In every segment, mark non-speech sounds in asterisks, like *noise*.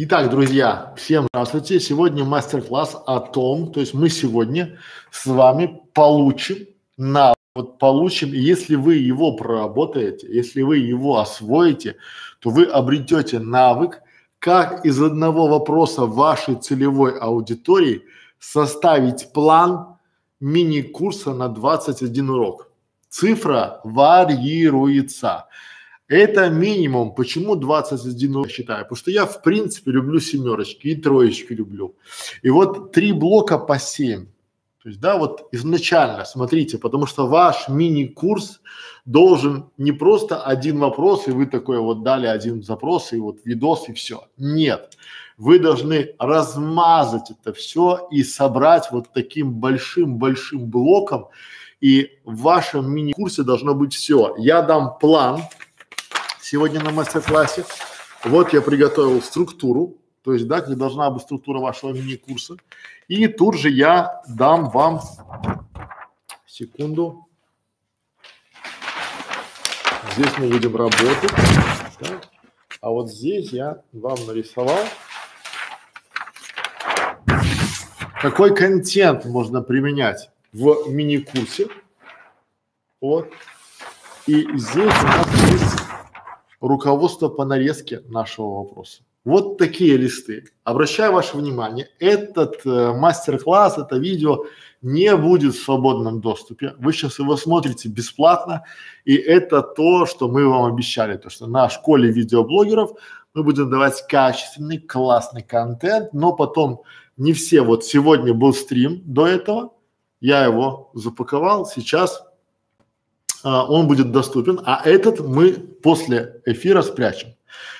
Итак, друзья, всем здравствуйте. Сегодня мастер-класс о том, то есть мы сегодня с вами получим на вот получим, и если вы его проработаете, если вы его освоите, то вы обретете навык, как из одного вопроса вашей целевой аудитории составить план мини-курса на 21 урок. Цифра варьируется. Это минимум. Почему 21 я считаю? Потому что я в принципе люблю семерочки и троечки люблю. И вот три блока по 7. То есть, да, вот изначально, смотрите, потому что ваш мини-курс должен не просто один вопрос, и вы такой вот дали один запрос, и вот видос, и все. Нет. Вы должны размазать это все и собрать вот таким большим-большим блоком, и в вашем мини-курсе должно быть все. Я дам план, сегодня на мастер-классе. Вот я приготовил структуру, то есть, да, как должна быть структура вашего мини-курса. И тут же я дам вам, секунду, здесь мы будем работать, да? а вот здесь я вам нарисовал, какой контент можно применять в мини-курсе. Вот. И здесь у нас есть руководство по нарезке нашего вопроса. Вот такие листы. Обращаю ваше внимание, этот э, мастер-класс, это видео не будет в свободном доступе. Вы сейчас его смотрите бесплатно, и это то, что мы вам обещали, то что на школе видеоблогеров мы будем давать качественный, классный контент, но потом не все, вот сегодня был стрим до этого, я его запаковал, сейчас а, он будет доступен, а этот мы после эфира спрячем.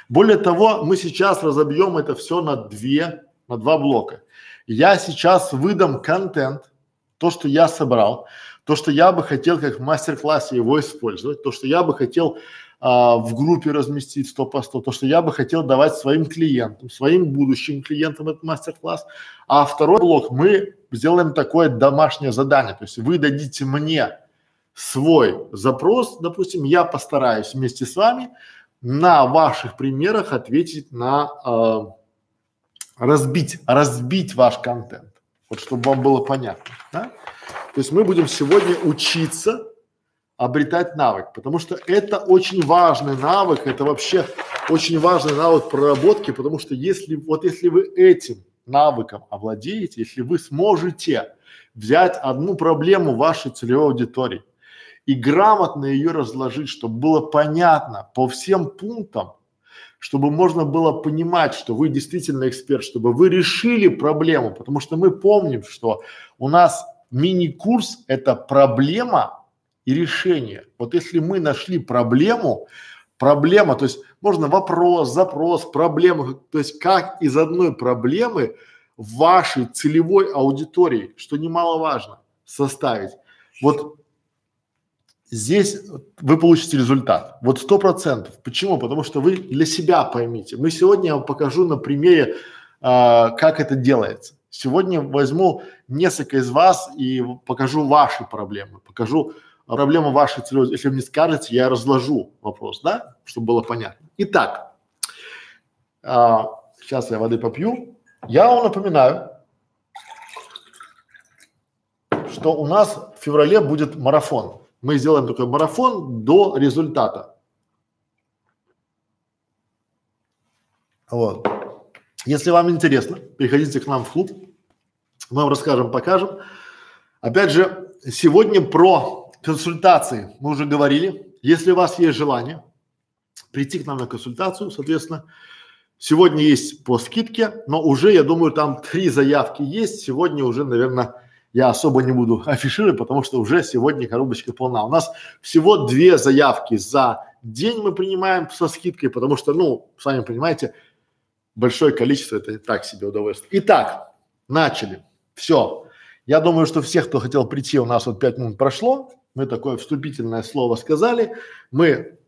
Более того, мы сейчас разобьем это все на две, на два блока. Я сейчас выдам контент, то, что я собрал, то, что я бы хотел как в мастер-классе его использовать, то, что я бы хотел а, в группе разместить 100 по 100, то, что я бы хотел давать своим клиентам, своим будущим клиентам этот мастер-класс. А второй блок мы сделаем такое домашнее задание, то есть вы дадите мне свой запрос, допустим, я постараюсь вместе с вами на ваших примерах ответить на э, разбить, разбить ваш контент, вот чтобы вам было понятно, да? То есть мы будем сегодня учиться обретать навык, потому что это очень важный навык, это вообще очень важный навык проработки, потому что если вот если вы этим навыком овладеете, если вы сможете взять одну проблему вашей целевой аудитории и грамотно ее разложить, чтобы было понятно по всем пунктам, чтобы можно было понимать, что вы действительно эксперт, чтобы вы решили проблему, потому что мы помним, что у нас мини-курс – это проблема и решение. Вот если мы нашли проблему, проблема, то есть можно вопрос, запрос, проблема, то есть как из одной проблемы вашей целевой аудитории, что немаловажно, составить. Вот здесь вы получите результат. Вот сто процентов. Почему? Потому что вы для себя поймите. Мы сегодня я вам покажу на примере, а, как это делается. Сегодня возьму несколько из вас и покажу ваши проблемы, покажу проблему вашей целевой. Если вы мне скажете, я разложу вопрос, да, чтобы было понятно. Итак, а, сейчас я воды попью. Я вам напоминаю, что у нас в феврале будет марафон мы сделаем такой марафон до результата. Вот. Если вам интересно, приходите к нам в клуб, мы вам расскажем, покажем. Опять же, сегодня про консультации мы уже говорили. Если у вас есть желание прийти к нам на консультацию, соответственно, сегодня есть по скидке, но уже, я думаю, там три заявки есть. Сегодня уже, наверное, я особо не буду афишировать, потому что уже сегодня коробочка полна. У нас всего две заявки за день мы принимаем со скидкой, потому что, ну, сами понимаете, большое количество это не так себе удовольствие. Итак, начали. Все. Я думаю, что всех, кто хотел прийти, у нас вот пять минут прошло. Мы такое вступительное слово сказали. Мы,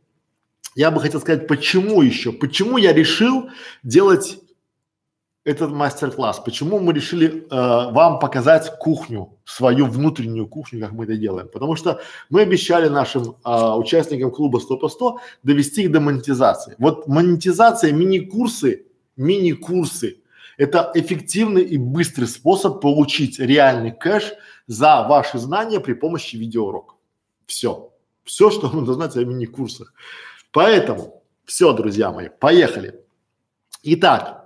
я бы хотел сказать, почему еще, почему я решил делать этот мастер-класс. Почему мы решили э, вам показать кухню, свою внутреннюю кухню, как мы это делаем? Потому что мы обещали нашим э, участникам клуба 100 по 100 довести их до монетизации. Вот монетизация, мини-курсы мини-курсы. Это эффективный и быстрый способ получить реальный кэш за ваши знания при помощи видеоуроков. Все. Все, что нужно знать о мини-курсах. Поэтому, все, друзья мои, поехали. Итак,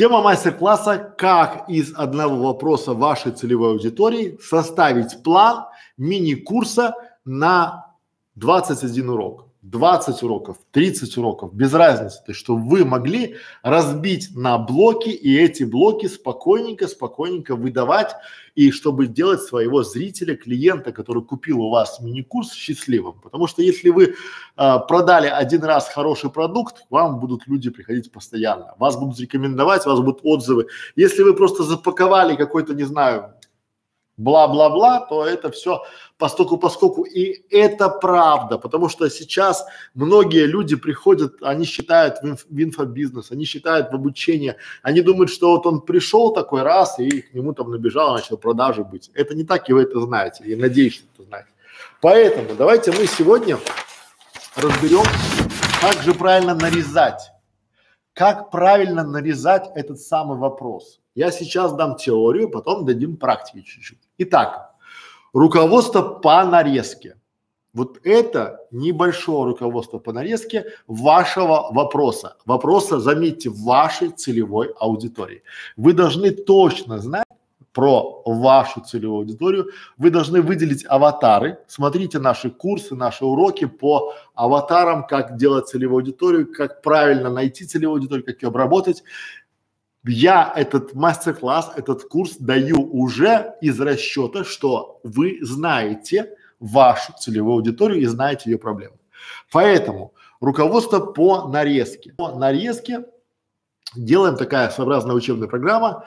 тема мастер-класса «Как из одного вопроса вашей целевой аудитории составить план мини-курса на 21 урок». 20 уроков, 30 уроков, без разницы, то есть, чтобы вы могли разбить на блоки и эти блоки спокойненько, спокойненько выдавать и чтобы делать своего зрителя, клиента, который купил у вас мини-курс счастливым. Потому что если вы э, продали один раз хороший продукт, к вам будут люди приходить постоянно, вас будут рекомендовать, у вас будут отзывы. Если вы просто запаковали какой-то, не знаю, бла-бла-бла, то это все постоку поскольку. И это правда, потому что сейчас многие люди приходят, они считают в, инф, в инфобизнес, они считают в обучение, они думают, что вот он пришел такой раз и к нему там набежал, начал продажи быть. Это не так, и вы это знаете, и надеюсь, что это знаете. Поэтому давайте мы сегодня разберем, как же правильно нарезать, как правильно нарезать этот самый вопрос. Я сейчас дам теорию, потом дадим практики чуть-чуть. Итак, руководство по нарезке. Вот это небольшое руководство по нарезке вашего вопроса. Вопроса, заметьте, вашей целевой аудитории. Вы должны точно знать про вашу целевую аудиторию. Вы должны выделить аватары. Смотрите наши курсы, наши уроки по аватарам, как делать целевую аудиторию, как правильно найти целевую аудиторию, как ее обработать я этот мастер-класс, этот курс даю уже из расчета, что вы знаете вашу целевую аудиторию и знаете ее проблемы. Поэтому руководство по нарезке. По нарезке делаем такая своеобразная учебная программа.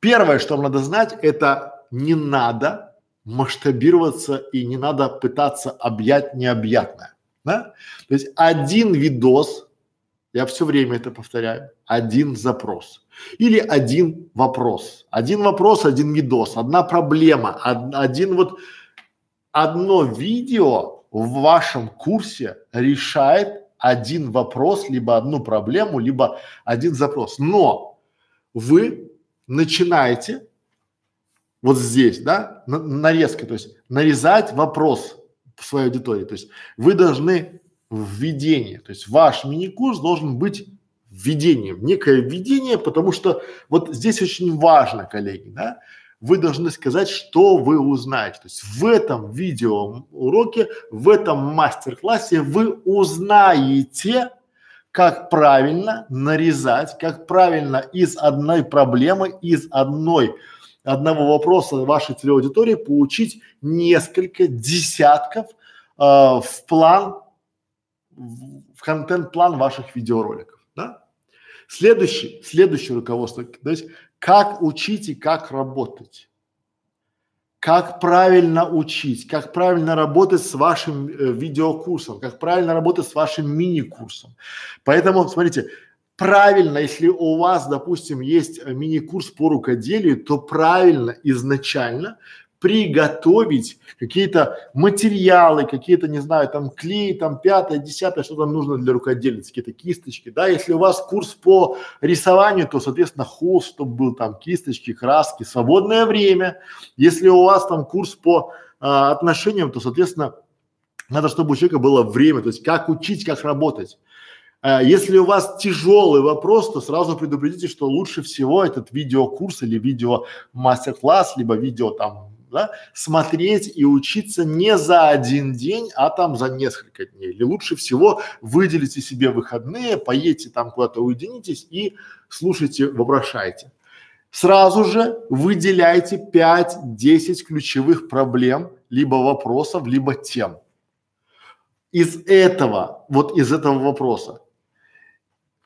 Первое, что вам надо знать, это не надо масштабироваться и не надо пытаться объять необъятное. Да? То есть один видос я все время это повторяю. Один запрос. Или один вопрос. Один вопрос, один видос, одна проблема, од, один вот, одно видео в вашем курсе решает один вопрос, либо одну проблему, либо один запрос. Но вы начинаете вот здесь, да, на, нарезка, то есть нарезать вопрос в своей аудитории. То есть вы должны введение. То есть ваш мини-курс должен быть введением, некое введение, потому что вот здесь очень важно, коллеги, да, вы должны сказать, что вы узнаете. То есть в этом видео уроке, в этом мастер-классе вы узнаете, как правильно нарезать, как правильно из одной проблемы, из одной одного вопроса вашей целевой аудитории получить несколько десятков э, в план в контент-план ваших видеороликов, да? Следующий, следующее руководство, то есть как учить и как работать. Как правильно учить, как правильно работать с вашим э, видеокурсом, как правильно работать с вашим мини-курсом. Поэтому, смотрите, правильно, если у вас, допустим, есть э, мини-курс по рукоделию, то правильно изначально приготовить какие-то материалы, какие-то, не знаю, там клей, там пятое, десятое, что там нужно для рукодельницы, какие-то кисточки, да, если у вас курс по рисованию, то, соответственно, холст, чтобы был там кисточки, краски, свободное время, если у вас там курс по а, отношениям, то, соответственно, надо, чтобы у человека было время, то есть как учить, как работать. А, если у вас тяжелый вопрос, то сразу предупредите, что лучше всего этот видеокурс или видео мастер-класс, либо видео там да, смотреть и учиться не за один день, а там за несколько дней. Или лучше всего выделите себе выходные, поедете там куда-то, уединитесь и слушайте, вопрошайте. Сразу же выделяйте 5-10 ключевых проблем, либо вопросов, либо тем. Из этого, вот из этого вопроса,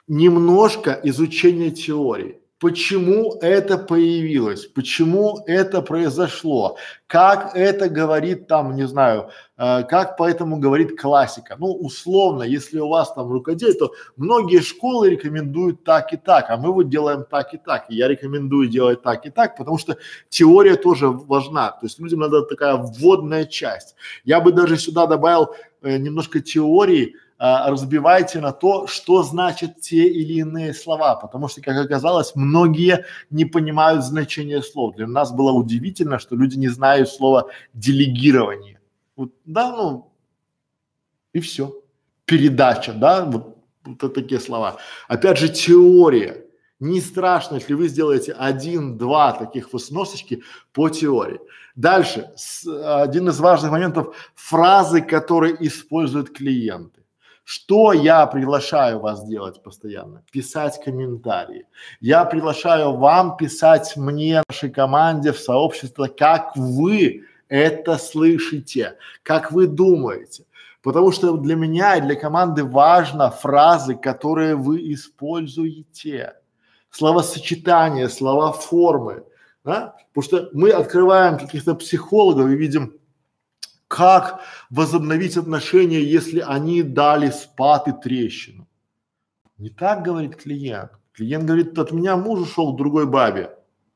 немножко изучения теории почему это появилось, почему это произошло, как это говорит там, не знаю, э, как поэтому говорит классика. Ну, условно, если у вас там рукоделие, то многие школы рекомендуют так и так, а мы вот делаем так и так. И я рекомендую делать так и так, потому что теория тоже важна. То есть людям надо такая вводная часть. Я бы даже сюда добавил э, немножко теории, а, разбивайте на то, что значат те или иные слова, потому что, как оказалось, многие не понимают значение слов. Для нас было удивительно, что люди не знают слова делегирование. Вот, да, ну и все. Передача, да, вот, вот такие слова. Опять же, теория. Не страшно, если вы сделаете один-два таких вот сносочки по теории. Дальше, с, один из важных моментов – фразы, которые используют клиенты. Что я приглашаю вас делать постоянно? Писать комментарии. Я приглашаю вам писать мне, нашей команде, в сообщество, как вы это слышите, как вы думаете. Потому что для меня и для команды важно фразы, которые вы используете. Словосочетания, слова формы. Да? Потому что мы открываем каких-то психологов и видим, как возобновить отношения, если они дали спад и трещину. Не так говорит клиент. Клиент говорит, от меня муж ушел к другой бабе.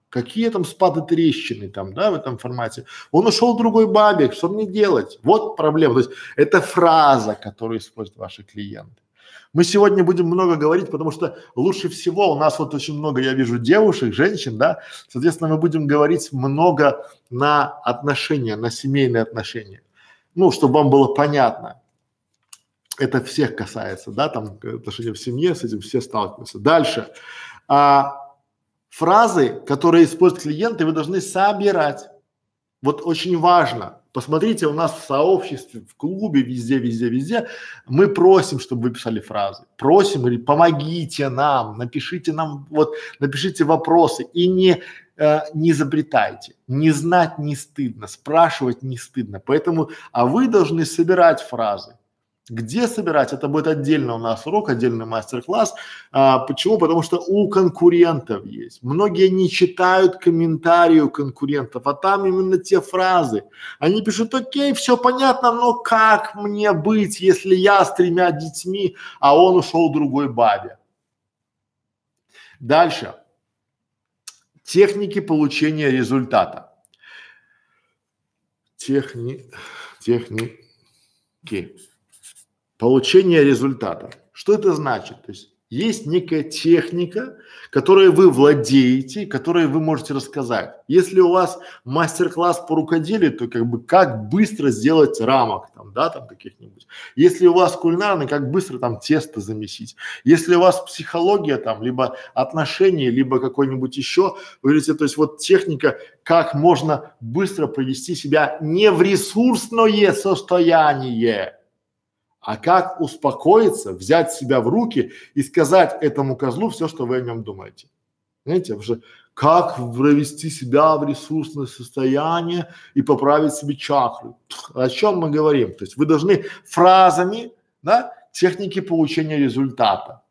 Какие там спады трещины там, да, в этом формате? Он ушел к другой бабе, что мне делать? Вот проблема. То есть это фраза, которую используют ваши клиенты. Мы сегодня будем много говорить, потому что лучше всего у нас вот очень много, я вижу девушек, женщин, да, соответственно, мы будем говорить много на отношения, на семейные отношения. Ну, чтобы вам было понятно. Это всех касается, да, там отношения в семье, с этим все сталкиваются. Дальше. А, фразы, которые используют клиенты, вы должны собирать. Вот очень важно. Посмотрите, у нас в сообществе, в клубе, везде, везде, везде, мы просим, чтобы вы писали фразы. Просим или помогите нам, напишите нам, вот, напишите вопросы и не, э, не изобретайте. Не знать не стыдно, спрашивать не стыдно. Поэтому, а вы должны собирать фразы. Где собирать? Это будет отдельно у нас урок, отдельный мастер-класс. А, почему? Потому что у конкурентов есть. Многие не читают комментарии у конкурентов, а там именно те фразы. Они пишут, окей, все понятно, но как мне быть, если я с тремя детьми, а он ушел другой бабе? Дальше. Техники получения результата. Техни, техники получения результата. Что это значит? То есть есть некая техника, которой вы владеете, которой вы можете рассказать. Если у вас мастер-класс по рукоделию, то как бы как быстро сделать рамок там, да, там каких-нибудь. Если у вас кулинарный, как быстро там тесто замесить. Если у вас психология там, либо отношения, либо какой-нибудь еще, вы говорите, то есть вот техника, как можно быстро привести себя не в ресурсное состояние, а как успокоиться, взять себя в руки и сказать этому козлу все, что вы о нем думаете. Знаете, уже как провести себя в ресурсное состояние и поправить себе чакры. О чем мы говорим? То есть вы должны фразами, да, техники получения результата.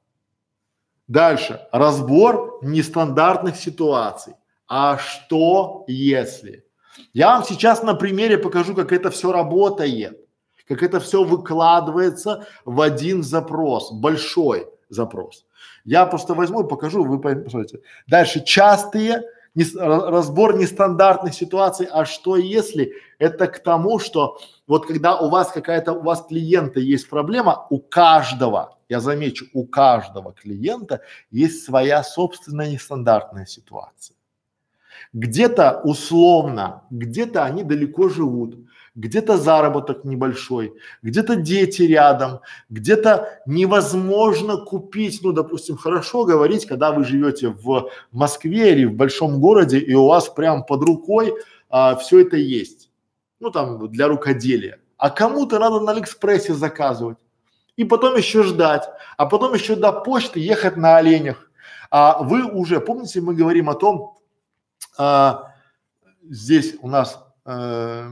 Дальше. Разбор нестандартных ситуаций. А что если? Я вам сейчас на примере покажу, как это все работает как это все выкладывается в один запрос, большой запрос. Я просто возьму и покажу, вы посмотрите. Дальше частые не, разбор нестандартных ситуаций, а что если это к тому, что вот когда у вас какая-то, у вас клиента есть проблема, у каждого, я замечу, у каждого клиента есть своя собственная нестандартная ситуация. Где-то условно, где-то они далеко живут, где-то заработок небольшой, где-то дети рядом, где-то невозможно купить, ну, допустим, хорошо говорить, когда вы живете в Москве или в большом городе, и у вас прям под рукой а, все это есть, ну, там, для рукоделия. А кому-то надо на Алиэкспрессе заказывать и потом еще ждать, а потом еще до почты ехать на оленях. А вы уже, помните, мы говорим о том, а, здесь у нас э,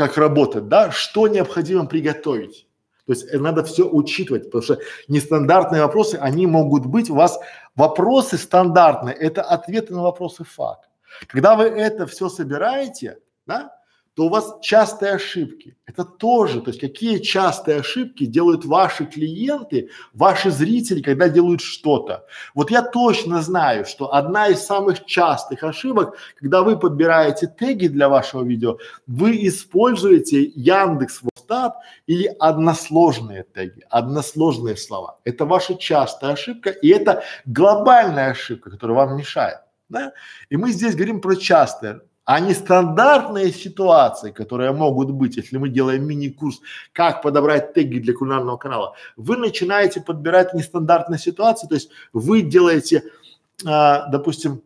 как работать, да, что необходимо приготовить. То есть надо все учитывать, потому что нестандартные вопросы, они могут быть, у вас вопросы стандартные, это ответы на вопросы факт. Когда вы это все собираете, да, то у вас частые ошибки. Это тоже, то есть какие частые ошибки делают ваши клиенты, ваши зрители, когда делают что-то. Вот я точно знаю, что одна из самых частых ошибок, когда вы подбираете теги для вашего видео, вы используете Яндекс стат или односложные теги, односложные слова. Это ваша частая ошибка и это глобальная ошибка, которая вам мешает. Да? И мы здесь говорим про частые, а не стандартные ситуации, которые могут быть, если мы делаем мини-курс, как подобрать теги для кулинарного канала. Вы начинаете подбирать нестандартные ситуации, то есть вы делаете, а, допустим,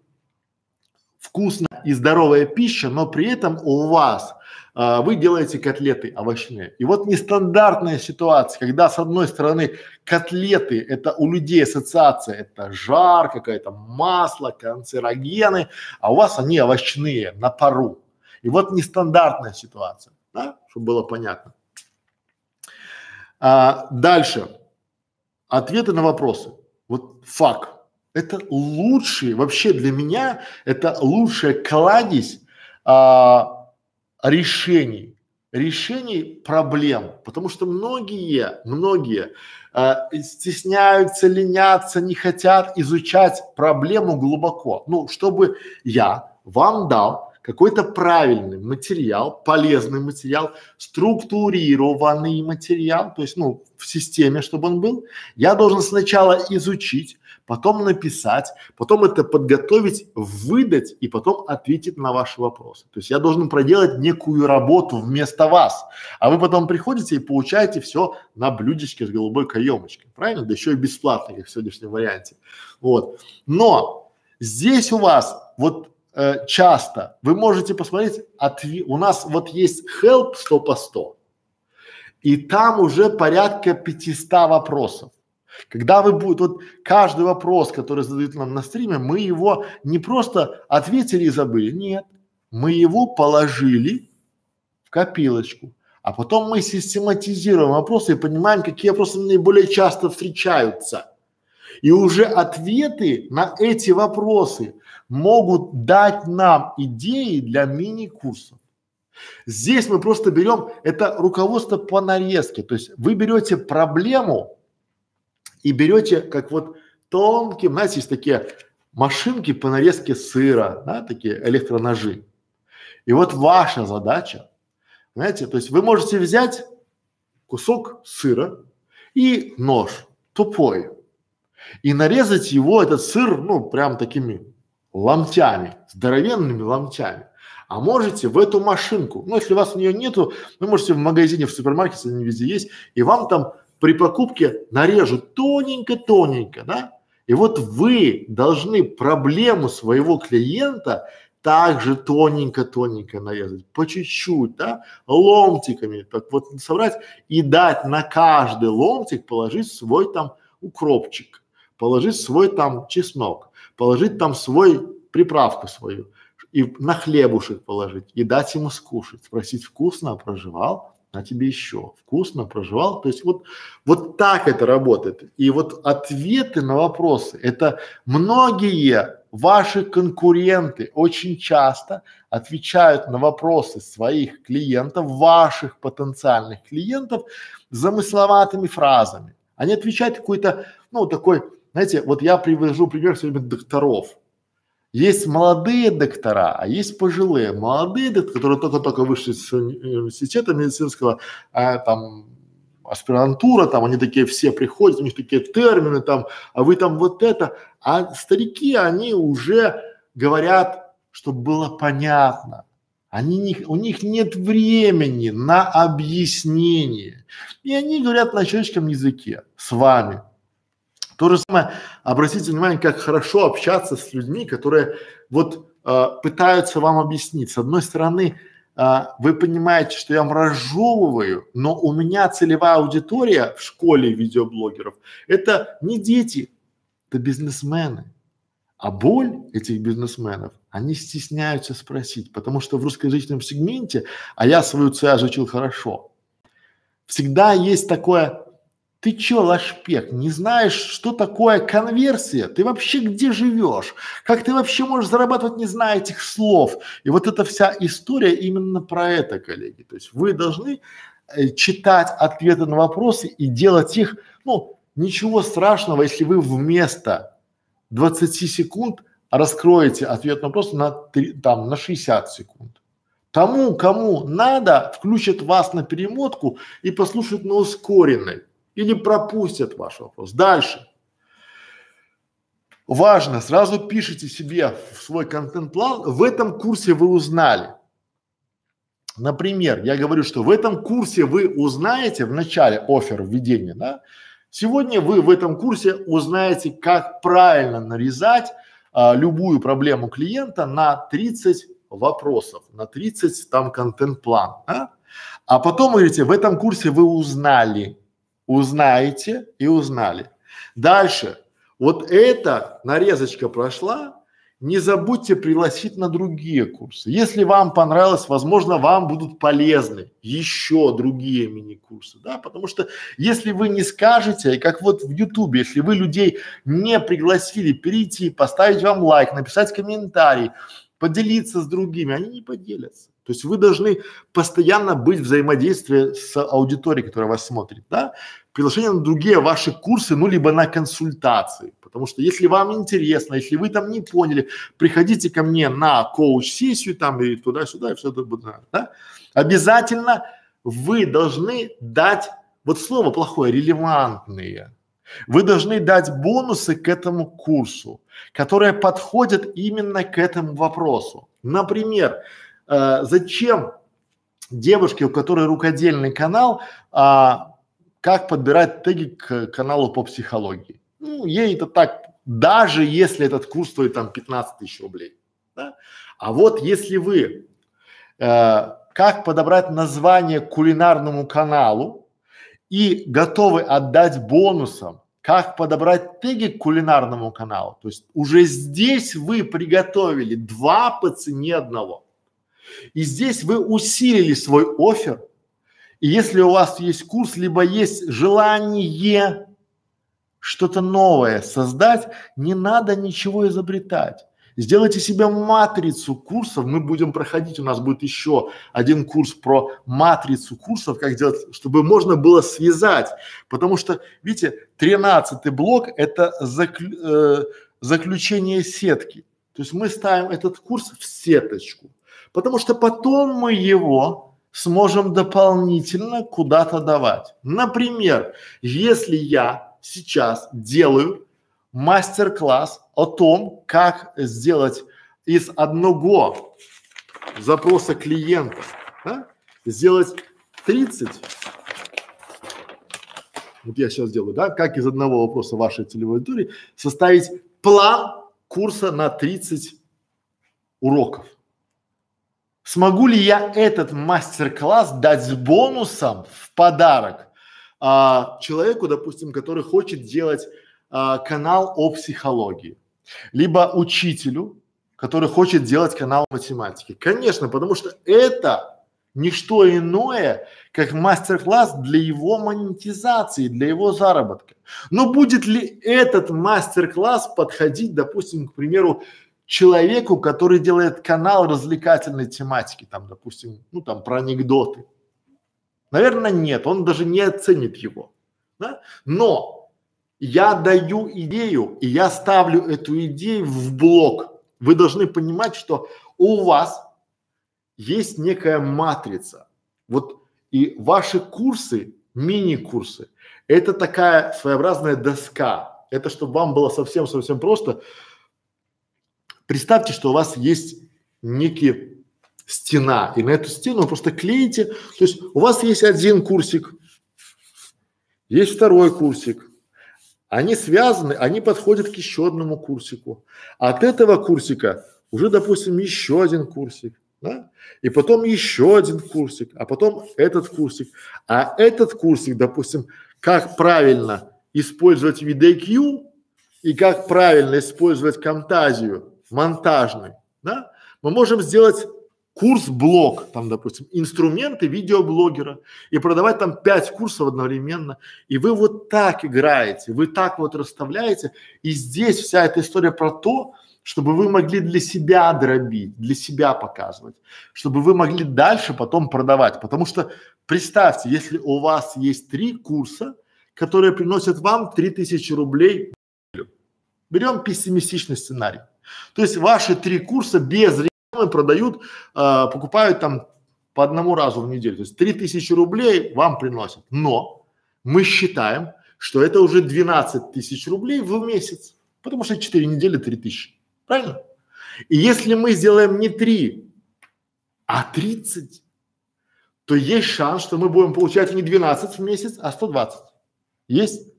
вкусно и здоровая пища, но при этом у вас а, вы делаете котлеты овощные. И вот нестандартная ситуация, когда с одной стороны котлеты – это у людей ассоциация, это жар, какое-то масло, канцерогены, а у вас они овощные, на пару. И вот нестандартная ситуация, да, чтобы было понятно. А, дальше. Ответы на вопросы. Вот факт. Это лучший, вообще для меня, это лучшая кладезь а, решений, решений проблем, потому что многие, многие э, стесняются, ленятся, не хотят изучать проблему глубоко. Ну, чтобы я вам дал какой-то правильный материал, полезный материал, структурированный материал, то есть, ну, в системе, чтобы он был, я должен сначала изучить, потом написать, потом это подготовить, выдать и потом ответить на ваши вопросы. То есть я должен проделать некую работу вместо вас, а вы потом приходите и получаете все на блюдечке с голубой каемочкой, правильно? Да еще и бесплатно, как в сегодняшнем варианте. Вот. Но здесь у вас вот э, часто вы можете посмотреть, отве- у нас вот есть help 100 по 100, и там уже порядка 500 вопросов. Когда вы будет, вот каждый вопрос, который задают нам на стриме, мы его не просто ответили и забыли, нет, мы его положили в копилочку, а потом мы систематизируем вопросы и понимаем, какие вопросы наиболее часто встречаются. И уже ответы на эти вопросы могут дать нам идеи для мини-курсов. Здесь мы просто берем, это руководство по нарезке, то есть вы берете проблему, и берете как вот тонким, знаете, есть такие машинки по нарезке сыра, да, такие электроножи. И вот ваша задача, знаете, то есть вы можете взять кусок сыра и нож тупой и нарезать его, этот сыр, ну, прям такими ломтями, здоровенными ломтями. А можете в эту машинку, ну, если у вас у нее нету, вы можете в магазине, в супермаркете, они везде есть, и вам там при покупке нарежут тоненько-тоненько, да? И вот вы должны проблему своего клиента также тоненько-тоненько нарезать, по чуть-чуть, да, ломтиками, так вот собрать и дать на каждый ломтик положить свой там укропчик, положить свой там чеснок, положить там свой приправку свою и на хлебушек положить и дать ему скушать, спросить вкусно, проживал, а тебе еще вкусно проживал. То есть вот, вот так это работает. И вот ответы на вопросы, это многие ваши конкуренты очень часто отвечают на вопросы своих клиентов, ваших потенциальных клиентов замысловатыми фразами. Они отвечают какой-то, ну, такой, знаете, вот я привожу пример все время докторов. Есть молодые доктора, а есть пожилые. Молодые доктора, которые только-только вышли с университета медицинского, а, там аспирантура, там они такие все приходят, у них такие термины там, а вы там вот это. А старики, они уже говорят, чтобы было понятно. Они не, у них нет времени на объяснение. И они говорят на человеческом языке с вами. То же самое, обратите внимание, как хорошо общаться с людьми, которые вот э, пытаются вам объяснить. С одной стороны, э, вы понимаете, что я вам разжевываю, но у меня целевая аудитория в школе видеоблогеров – это не дети, это бизнесмены. А боль этих бизнесменов, они стесняются спросить, потому что в русскоязычном сегменте, а я свою ЦА изучил хорошо, всегда есть такое ты чё, лашпек, не знаешь, что такое конверсия? Ты вообще где живешь? Как ты вообще можешь зарабатывать, не зная этих слов? И вот эта вся история именно про это, коллеги. То есть вы должны э, читать ответы на вопросы и делать их, ну, ничего страшного, если вы вместо 20 секунд раскроете ответ на вопрос на 3, там, на 60 секунд. Тому, кому надо, включат вас на перемотку и послушают на ускоренной. Или пропустят ваш вопрос. Дальше. Важно, сразу пишите себе в свой контент-план, в этом курсе вы узнали. Например, я говорю, что в этом курсе вы узнаете в начале офер введения, да, сегодня вы в этом курсе узнаете, как правильно нарезать а, любую проблему клиента на 30 вопросов, на 30 там контент-план, а? а потом вы говорите, в этом курсе вы узнали, узнаете и узнали. Дальше, вот эта нарезочка прошла, не забудьте пригласить на другие курсы. Если вам понравилось, возможно, вам будут полезны еще другие мини-курсы, да, потому что если вы не скажете, как вот в Ютубе, если вы людей не пригласили перейти, поставить вам лайк, написать комментарий, поделиться с другими, они не поделятся. То есть вы должны постоянно быть в взаимодействии с аудиторией, которая вас смотрит, да? Приглашение на другие ваши курсы, ну, либо на консультации. Потому что если вам интересно, если вы там не поняли, приходите ко мне на коуч-сессию там и туда-сюда, и все это будет, да? Обязательно вы должны дать, вот слово плохое, релевантные. Вы должны дать бонусы к этому курсу, которые подходят именно к этому вопросу. Например, э, зачем девушке, у которой рукодельный канал, а, как подбирать теги к каналу по психологии? Ну, ей это так, даже если этот курс стоит там 15 тысяч рублей. Да? А вот если вы, э, как подобрать название кулинарному каналу и готовы отдать бонусом как подобрать теги к кулинарному каналу. То есть уже здесь вы приготовили два по цене одного. И здесь вы усилили свой офер. И если у вас есть курс, либо есть желание что-то новое создать, не надо ничего изобретать. Сделайте себе матрицу курсов, мы будем проходить, у нас будет еще один курс про матрицу курсов, как делать, чтобы можно было связать, потому что, видите, тринадцатый блок – это заклю, э, заключение сетки, то есть мы ставим этот курс в сеточку, потому что потом мы его сможем дополнительно куда-то давать. Например, если я сейчас делаю мастер-класс о том, как сделать из одного запроса клиента, да, сделать 30, вот я сейчас делаю, да, как из одного вопроса вашей целевой аудитории составить план курса на 30 уроков. Смогу ли я этот мастер-класс дать с бонусом в подарок а, человеку, допустим, который хочет делать а, канал о психологии, либо учителю, который хочет делать канал математики. Конечно, потому что это не что иное, как мастер-класс для его монетизации, для его заработка. Но будет ли этот мастер-класс подходить, допустим, к примеру, человеку, который делает канал развлекательной тематики, там, допустим, ну там про анекдоты? Наверное, нет, он даже не оценит его. Да? Но я даю идею, и я ставлю эту идею в блок. Вы должны понимать, что у вас есть некая матрица. Вот и ваши курсы, мини-курсы, это такая своеобразная доска. Это чтобы вам было совсем-совсем просто. Представьте, что у вас есть некий стена, и на эту стену вы просто клеите. То есть у вас есть один курсик, есть второй курсик, они связаны, они подходят к еще одному курсику. От этого курсика уже, допустим, еще один курсик, да? И потом еще один курсик, а потом этот курсик. А этот курсик, допустим, как правильно использовать VidIQ и как правильно использовать Камтазию монтажный, да? Мы можем сделать курс-блок, там, допустим, инструменты видеоблогера и продавать там пять курсов одновременно. И вы вот так играете, вы так вот расставляете. И здесь вся эта история про то, чтобы вы могли для себя дробить, для себя показывать, чтобы вы могли дальше потом продавать. Потому что представьте, если у вас есть три курса, которые приносят вам 3000 рублей, берем пессимистичный сценарий. То есть ваши три курса без рекламы продают, э, покупают там по одному разу в неделю. То есть 3000 рублей вам приносят. Но мы считаем, что это уже 12 тысяч рублей в месяц, потому что 4 недели 3 тысячи. Правильно? И если мы сделаем не 3, а 30, то есть шанс, что мы будем получать не 12 в месяц, а 120. Есть?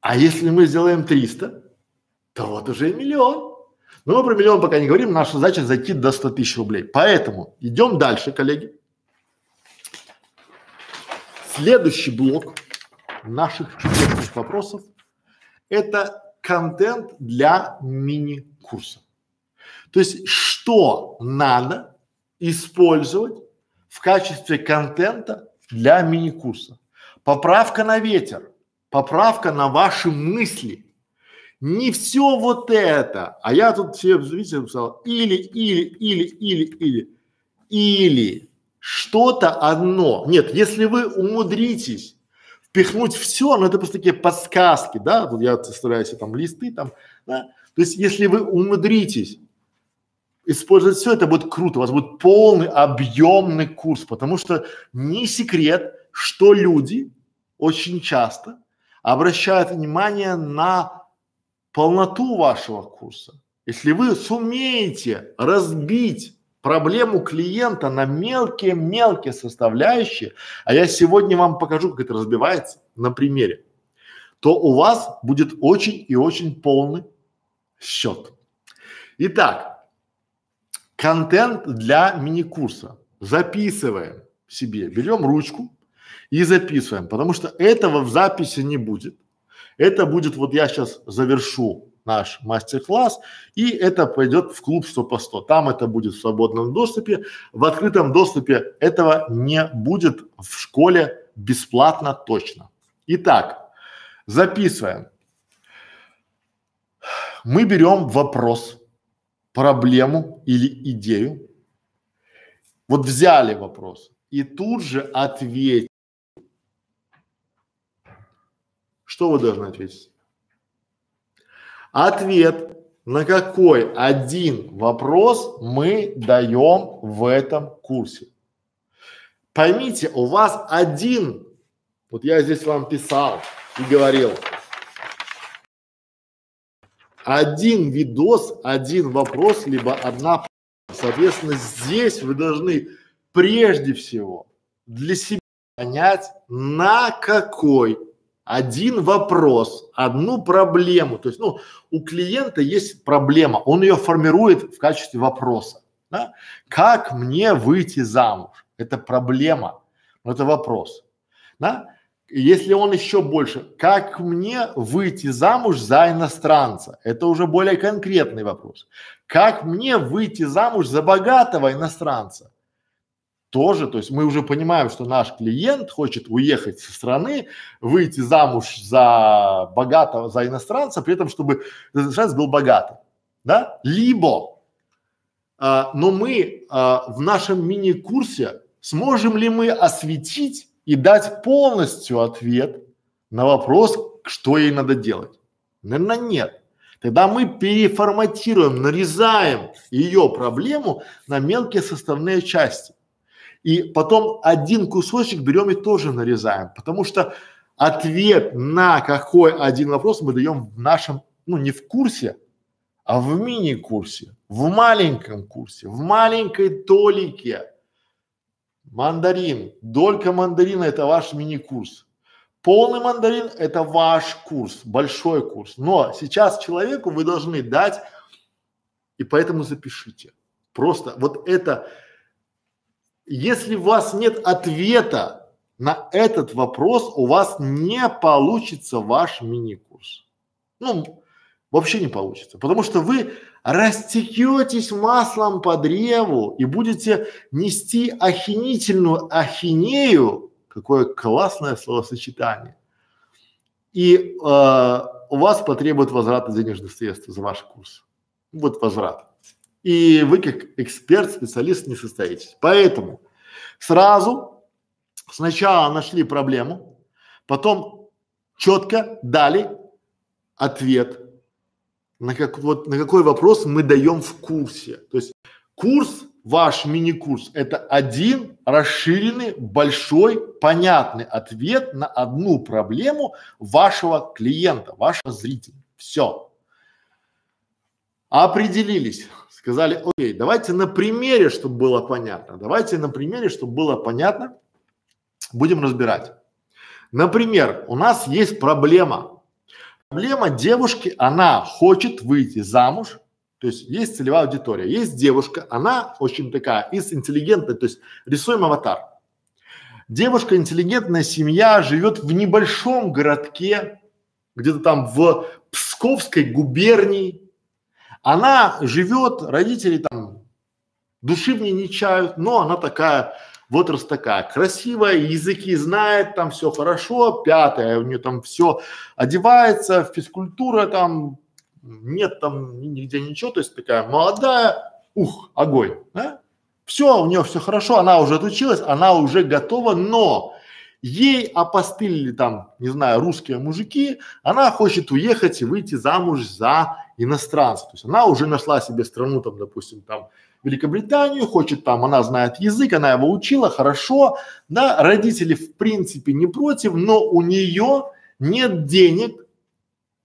А если мы сделаем 300, то вот уже и миллион. Но мы про миллион пока не говорим, наша задача зайти до 100 тысяч рублей. Поэтому идем дальше, коллеги. Следующий блок наших чудесных вопросов – это контент для мини-курса. То есть, что надо использовать в качестве контента для мини-курса. Поправка на ветер, поправка на ваши мысли. Не все вот это, а я тут все, видите, написал или, или, или, или, или, или что-то одно. Нет, если вы умудритесь впихнуть все, но это просто такие подсказки, да, тут я составляю себе там листы там, да, то есть если вы умудритесь использовать все, это будет круто, у вас будет полный объемный курс, потому что не секрет, что люди очень часто обращают внимание на полноту вашего курса. Если вы сумеете разбить проблему клиента на мелкие-мелкие составляющие, а я сегодня вам покажу, как это разбивается на примере, то у вас будет очень и очень полный счет. Итак, контент для мини-курса. Записываем себе, берем ручку и записываем, потому что этого в записи не будет. Это будет, вот я сейчас завершу наш мастер-класс, и это пойдет в клуб 100 по 100. Там это будет в свободном доступе. В открытом доступе этого не будет в школе бесплатно точно. Итак, записываем. Мы берем вопрос, проблему или идею. Вот взяли вопрос и тут же ответили. Что вы должны ответить? Ответ на какой один вопрос мы даем в этом курсе. Поймите, у вас один, вот я здесь вам писал и говорил, один видос, один вопрос, либо одна, соответственно, здесь вы должны прежде всего для себя понять, на какой один вопрос, одну проблему. То есть, ну, у клиента есть проблема, он ее формирует в качестве вопроса. Да? Как мне выйти замуж? Это проблема, это вопрос. Да? Если он еще больше, как мне выйти замуж за иностранца? Это уже более конкретный вопрос. Как мне выйти замуж за богатого иностранца? Тоже, то есть мы уже понимаем, что наш клиент хочет уехать со страны, выйти замуж за богатого, за иностранца, при этом, чтобы иностранец был богатый, да? Либо, а, но мы а, в нашем мини-курсе сможем ли мы осветить и дать полностью ответ на вопрос, что ей надо делать? Наверное, нет. Тогда мы переформатируем, нарезаем ее проблему на мелкие составные части. И потом один кусочек берем и тоже нарезаем, потому что ответ на какой один вопрос мы даем в нашем, ну не в курсе, а в мини-курсе, в маленьком курсе, в маленькой толике. Мандарин, долька мандарина – это ваш мини-курс. Полный мандарин – это ваш курс, большой курс. Но сейчас человеку вы должны дать, и поэтому запишите. Просто вот это если у вас нет ответа на этот вопрос, у вас не получится ваш мини-курс. Ну, вообще не получится, потому что вы растекетесь маслом по древу и будете нести ахинительную ахинею, какое классное словосочетание, и э, у вас потребует возврата денежных средств за ваш курс. Вот возврат и вы как эксперт, специалист не состоитесь. Поэтому сразу сначала нашли проблему, потом четко дали ответ на как вот на какой вопрос мы даем в курсе. То есть Курс, ваш мини-курс, это один расширенный, большой, понятный ответ на одну проблему вашего клиента, вашего зрителя. Все. Определились. Сказали, окей, давайте на примере, чтобы было понятно. Давайте на примере, чтобы было понятно, будем разбирать. Например, у нас есть проблема. Проблема девушки, она хочет выйти замуж, то есть есть целевая аудитория, есть девушка, она очень такая, из интеллигентной, то есть рисуем аватар. Девушка, интеллигентная семья, живет в небольшом городке, где-то там в Псковской губернии. Она живет, родители там души в ней не чают, но она такая возраст такая, красивая, языки знает, там все хорошо, пятая, у нее там все одевается, физкультура там, нет там нигде ничего, то есть такая молодая, ух, огонь, да? Все, у нее все хорошо, она уже отучилась, она уже готова, но ей опостылили там, не знаю, русские мужики, она хочет уехать и выйти замуж за иностранца, то есть она уже нашла себе страну там, допустим, там Великобританию, хочет там, она знает язык, она его учила, хорошо, да, родители в принципе не против, но у нее нет денег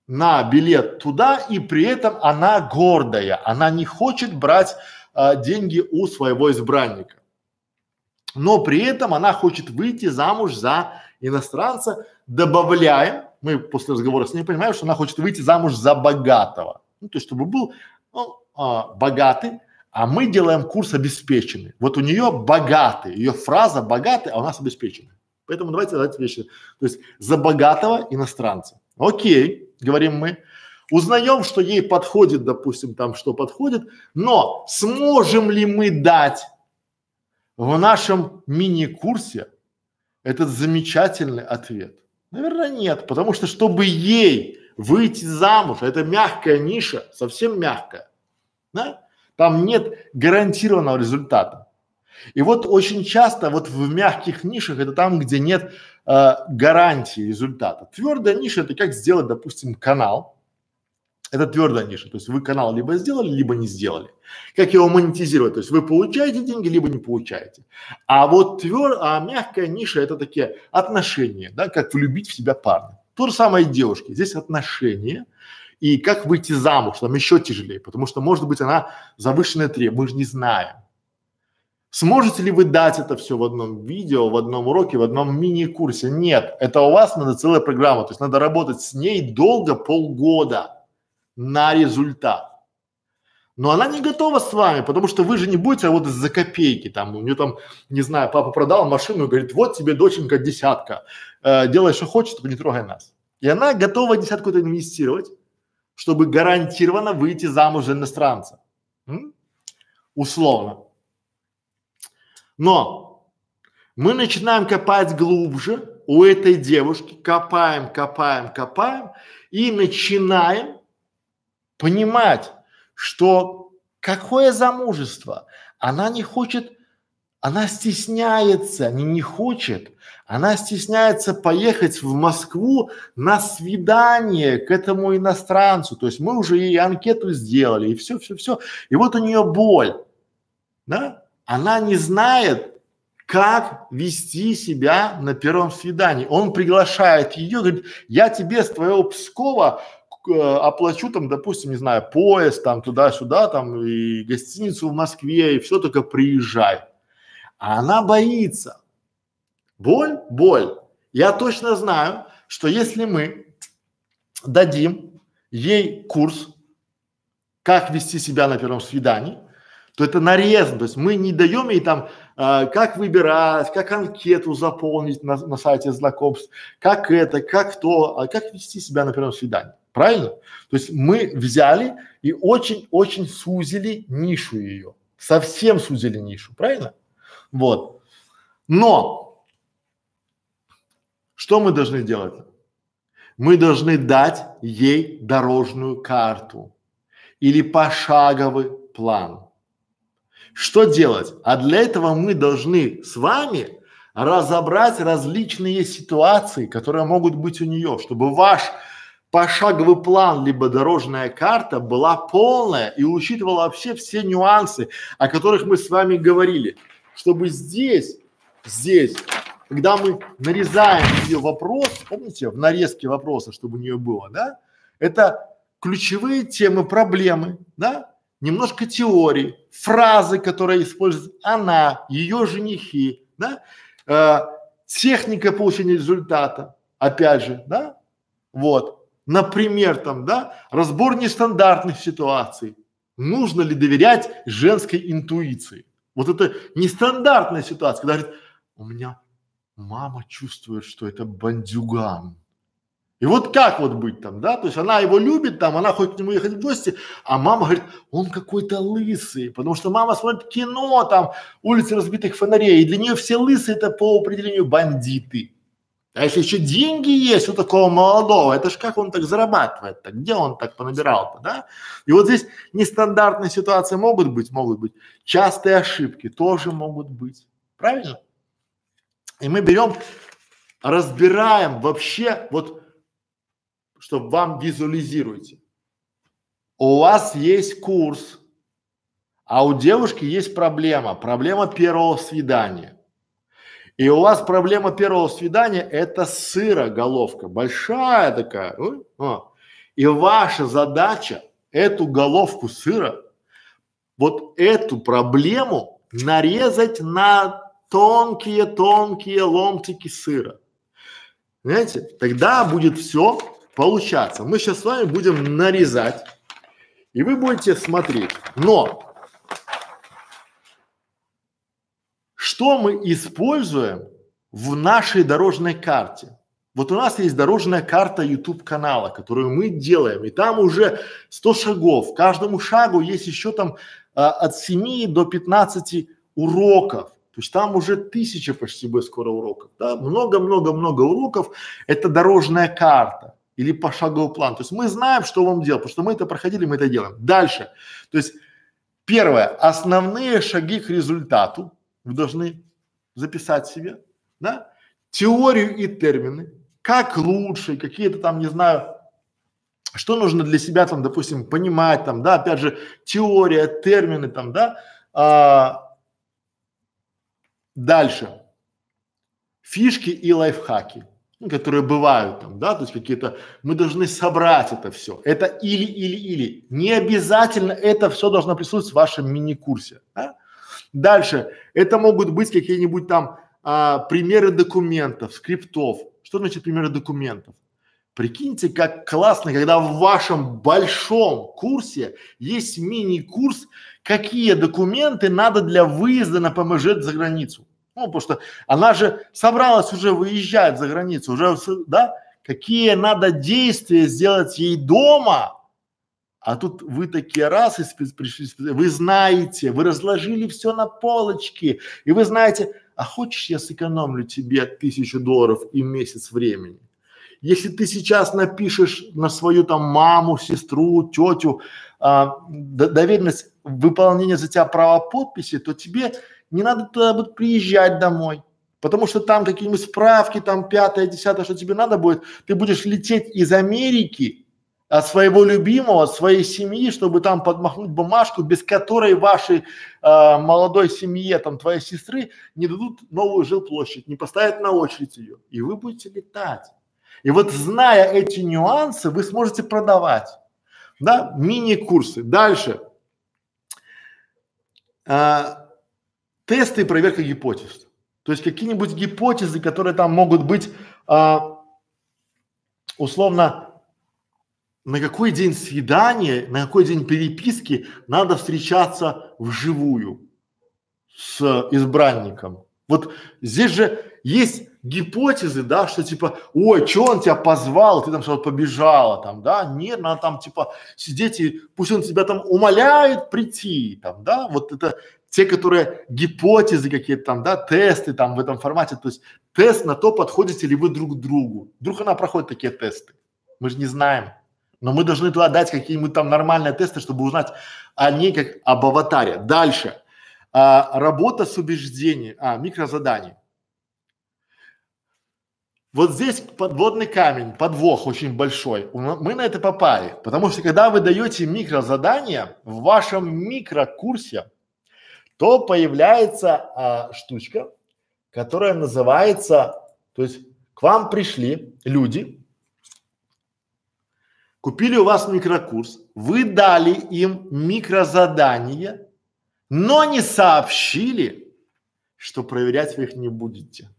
на билет туда, и при этом она гордая, она не хочет брать а, деньги у своего избранника. Но при этом она хочет выйти замуж за иностранца, добавляя, мы после разговора с ней понимаем, что она хочет выйти замуж за богатого. Ну, то есть, чтобы был ну, а, богатый, а мы делаем курс обеспеченный. Вот у нее богатый, ее фраза богатый, а у нас обеспеченный. Поэтому давайте давайте вещи. То есть за богатого иностранца. Окей, говорим мы. Узнаем, что ей подходит, допустим, там что подходит, но сможем ли мы дать в нашем мини-курсе этот замечательный ответ? Наверное, нет, потому что чтобы ей выйти замуж, это мягкая ниша, совсем мягкая, да? Там нет гарантированного результата. И вот очень часто вот в мягких нишах это там, где нет э, гарантии результата. Твердая ниша это как сделать, допустим, канал. Это твердая ниша, то есть вы канал либо сделали, либо не сделали. Как его монетизировать? То есть вы получаете деньги, либо не получаете. А вот твер, а мягкая ниша это такие отношения, да, как влюбить в себя парня. То же самое и девушки. Здесь отношения, и как выйти замуж, там еще тяжелее, потому что может быть она завышенная требования, мы же не знаем. Сможете ли вы дать это все в одном видео, в одном уроке, в одном мини-курсе? Нет, это у вас надо целая программа, то есть надо работать с ней долго, полгода на результат. Но она не готова с вами, потому что вы же не будете работать за копейки, там, у нее там, не знаю, папа продал машину и говорит, вот тебе, доченька, десятка, э, делай, что хочешь, только не трогай нас. И она готова десятку это инвестировать, чтобы гарантированно выйти замуж за иностранца. М? Условно. Но мы начинаем копать глубже у этой девушки, копаем, копаем, копаем и начинаем понимать, что какое замужество? Она не хочет, она стесняется, не, не хочет она стесняется поехать в Москву на свидание к этому иностранцу. То есть мы уже ей анкету сделали и все, все, все. И вот у нее боль, да? Она не знает, как вести себя на первом свидании. Он приглашает ее, говорит, я тебе с твоего Пскова оплачу там, допустим, не знаю, поезд там туда-сюда, там и гостиницу в Москве, и все, только приезжай. А она боится. Боль? Боль. Я точно знаю, что если мы дадим ей курс, как вести себя на первом свидании, то это нарезано. То есть мы не даем ей там, э, как выбирать, как анкету заполнить на, на сайте знакомств, как это, как то, а как вести себя на первом свидании. Правильно? То есть мы взяли и очень-очень сузили нишу ее. Совсем сузили нишу. Правильно? Вот. Но что мы должны делать? Мы должны дать ей дорожную карту или пошаговый план. Что делать? А для этого мы должны с вами разобрать различные ситуации, которые могут быть у нее, чтобы ваш пошаговый план либо дорожная карта была полная и учитывала вообще все нюансы, о которых мы с вами говорили, чтобы здесь, здесь, когда мы нарезаем ее вопрос, помните, в нарезке вопроса, чтобы у нее было, да, это ключевые темы проблемы, да, немножко теории, фразы, которые использует она, ее женихи, да, э, техника получения результата, опять же, да, вот, например, там, да, разбор нестандартных ситуаций, нужно ли доверять женской интуиции, вот это нестандартная ситуация, когда говорит, у меня мама чувствует, что это бандюган, и вот как вот быть там, да, то есть она его любит там, она хочет к нему ехать в гости, а мама говорит, он какой-то лысый, потому что мама смотрит кино, там, улицы разбитых фонарей, и для нее все лысые это по определению бандиты. А если еще деньги есть у такого молодого, это ж как он так зарабатывает-то, где он так понабирал-то, да? И вот здесь нестандартные ситуации могут быть, могут быть, частые ошибки тоже могут быть, правильно? И мы берем, разбираем вообще вот чтобы вам визуализируете. У вас есть курс, а у девушки есть проблема, проблема первого свидания. И у вас проблема первого свидания – это сыроголовка, большая такая. А. И ваша задача эту головку сыра, вот эту проблему нарезать на тонкие-тонкие ломтики сыра. Знаете, тогда будет все получаться. Мы сейчас с вами будем нарезать, и вы будете смотреть. Но что мы используем в нашей дорожной карте? Вот у нас есть дорожная карта YouTube канала, которую мы делаем, и там уже 100 шагов. Каждому шагу есть еще там а, от 7 до 15 уроков. То есть там уже тысяча почти бы скоро уроков, да, много-много-много уроков. Это дорожная карта или пошаговый план. То есть мы знаем, что вам делать, потому что мы это проходили, мы это делаем. Дальше. То есть первое, основные шаги к результату вы должны записать себе, да, теорию и термины, как лучше, какие-то там, не знаю, что нужно для себя там, допустим, понимать там, да, опять же, теория, термины там, да, а, дальше, фишки и лайфхаки ну, которые бывают там, да, то есть какие-то, мы должны собрать это все. Это или, или, или. Не обязательно это все должно присутствовать в вашем мини-курсе. Да? Дальше, это могут быть какие-нибудь там а, примеры документов, скриптов. Что значит примеры документов? Прикиньте, как классно, когда в вашем большом курсе есть мини-курс, какие документы надо для выезда на ПМЖ за границу. Ну, потому что она же собралась уже выезжать за границу, уже, да, какие надо действия сделать ей дома, а тут вы такие раз и пришли, вы знаете, вы разложили все на полочке, и вы знаете, а хочешь я сэкономлю тебе тысячу долларов и месяц времени? Если ты сейчас напишешь на свою там маму, сестру, тетю а, доверенность выполнения за тебя права подписи, то тебе не надо туда будет приезжать домой, потому что там какие-нибудь справки, там пятое, десятое, что тебе надо будет, ты будешь лететь из Америки от своего любимого, от своей семьи, чтобы там подмахнуть бумажку, без которой вашей э, молодой семье, там твоей сестры, не дадут новую жилплощадь, не поставят на очередь ее, и вы будете летать. И вот зная эти нюансы, вы сможете продавать, да, мини-курсы. Дальше. А, тесты и проверка гипотез. То есть какие-нибудь гипотезы, которые там могут быть а, условно на какой день свидания, на какой день переписки надо встречаться вживую с избранником. Вот здесь же есть гипотезы, да, что типа, ой, что он тебя позвал, ты там что-то побежала, там, да, нет, надо там типа сидеть и пусть он тебя там умоляет прийти, там, да, вот это те, которые гипотезы какие-то там, да, тесты там в этом формате, то есть тест на то, подходите ли вы друг к другу. Вдруг она проходит такие тесты, мы же не знаем, но мы должны туда дать какие-нибудь там нормальные тесты, чтобы узнать о ней как об аватаре. Дальше. А, работа с убеждением, а, микрозадание. Вот здесь подводный камень, подвох очень большой. Мы на это попали, потому что когда вы даете микрозадание в вашем микрокурсе, то появляется а, штучка, которая называется, то есть к вам пришли люди, купили у вас микрокурс, вы дали им микрозадание, но не сообщили, что проверять вы их не будете.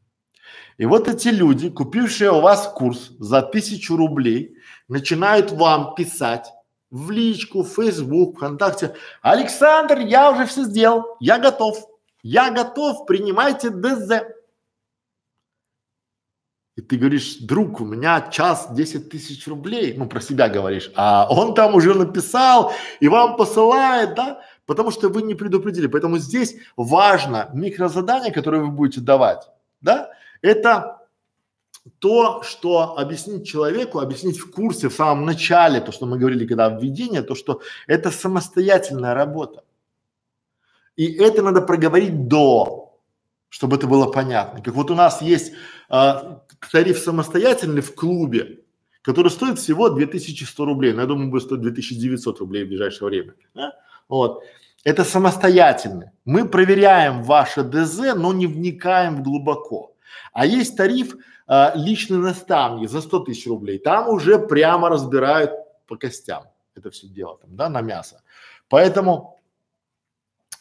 И вот эти люди, купившие у вас курс за тысячу рублей, начинают вам писать в личку, в Facebook, ВКонтакте. Александр, я уже все сделал, я готов. Я готов, принимайте ДЗ. И ты говоришь, друг, у меня час 10 тысяч рублей, ну про себя говоришь, а он там уже написал и вам посылает, да, потому что вы не предупредили. Поэтому здесь важно микрозадание, которое вы будете давать, да, это то, что объяснить человеку, объяснить в курсе в самом начале, то, что мы говорили, когда введение, то, что это самостоятельная работа. И это надо проговорить до, чтобы это было понятно. Как вот у нас есть а, тариф самостоятельный в клубе, который стоит всего 2100 рублей, но я думаю, будет стоить 2900 рублей в ближайшее время. Да? Вот. Это самостоятельно. Мы проверяем ваше ДЗ, но не вникаем глубоко. А есть тариф а, личный наставник за 100 тысяч рублей. Там уже прямо разбирают по костям это все дело, там, да, на мясо. Поэтому,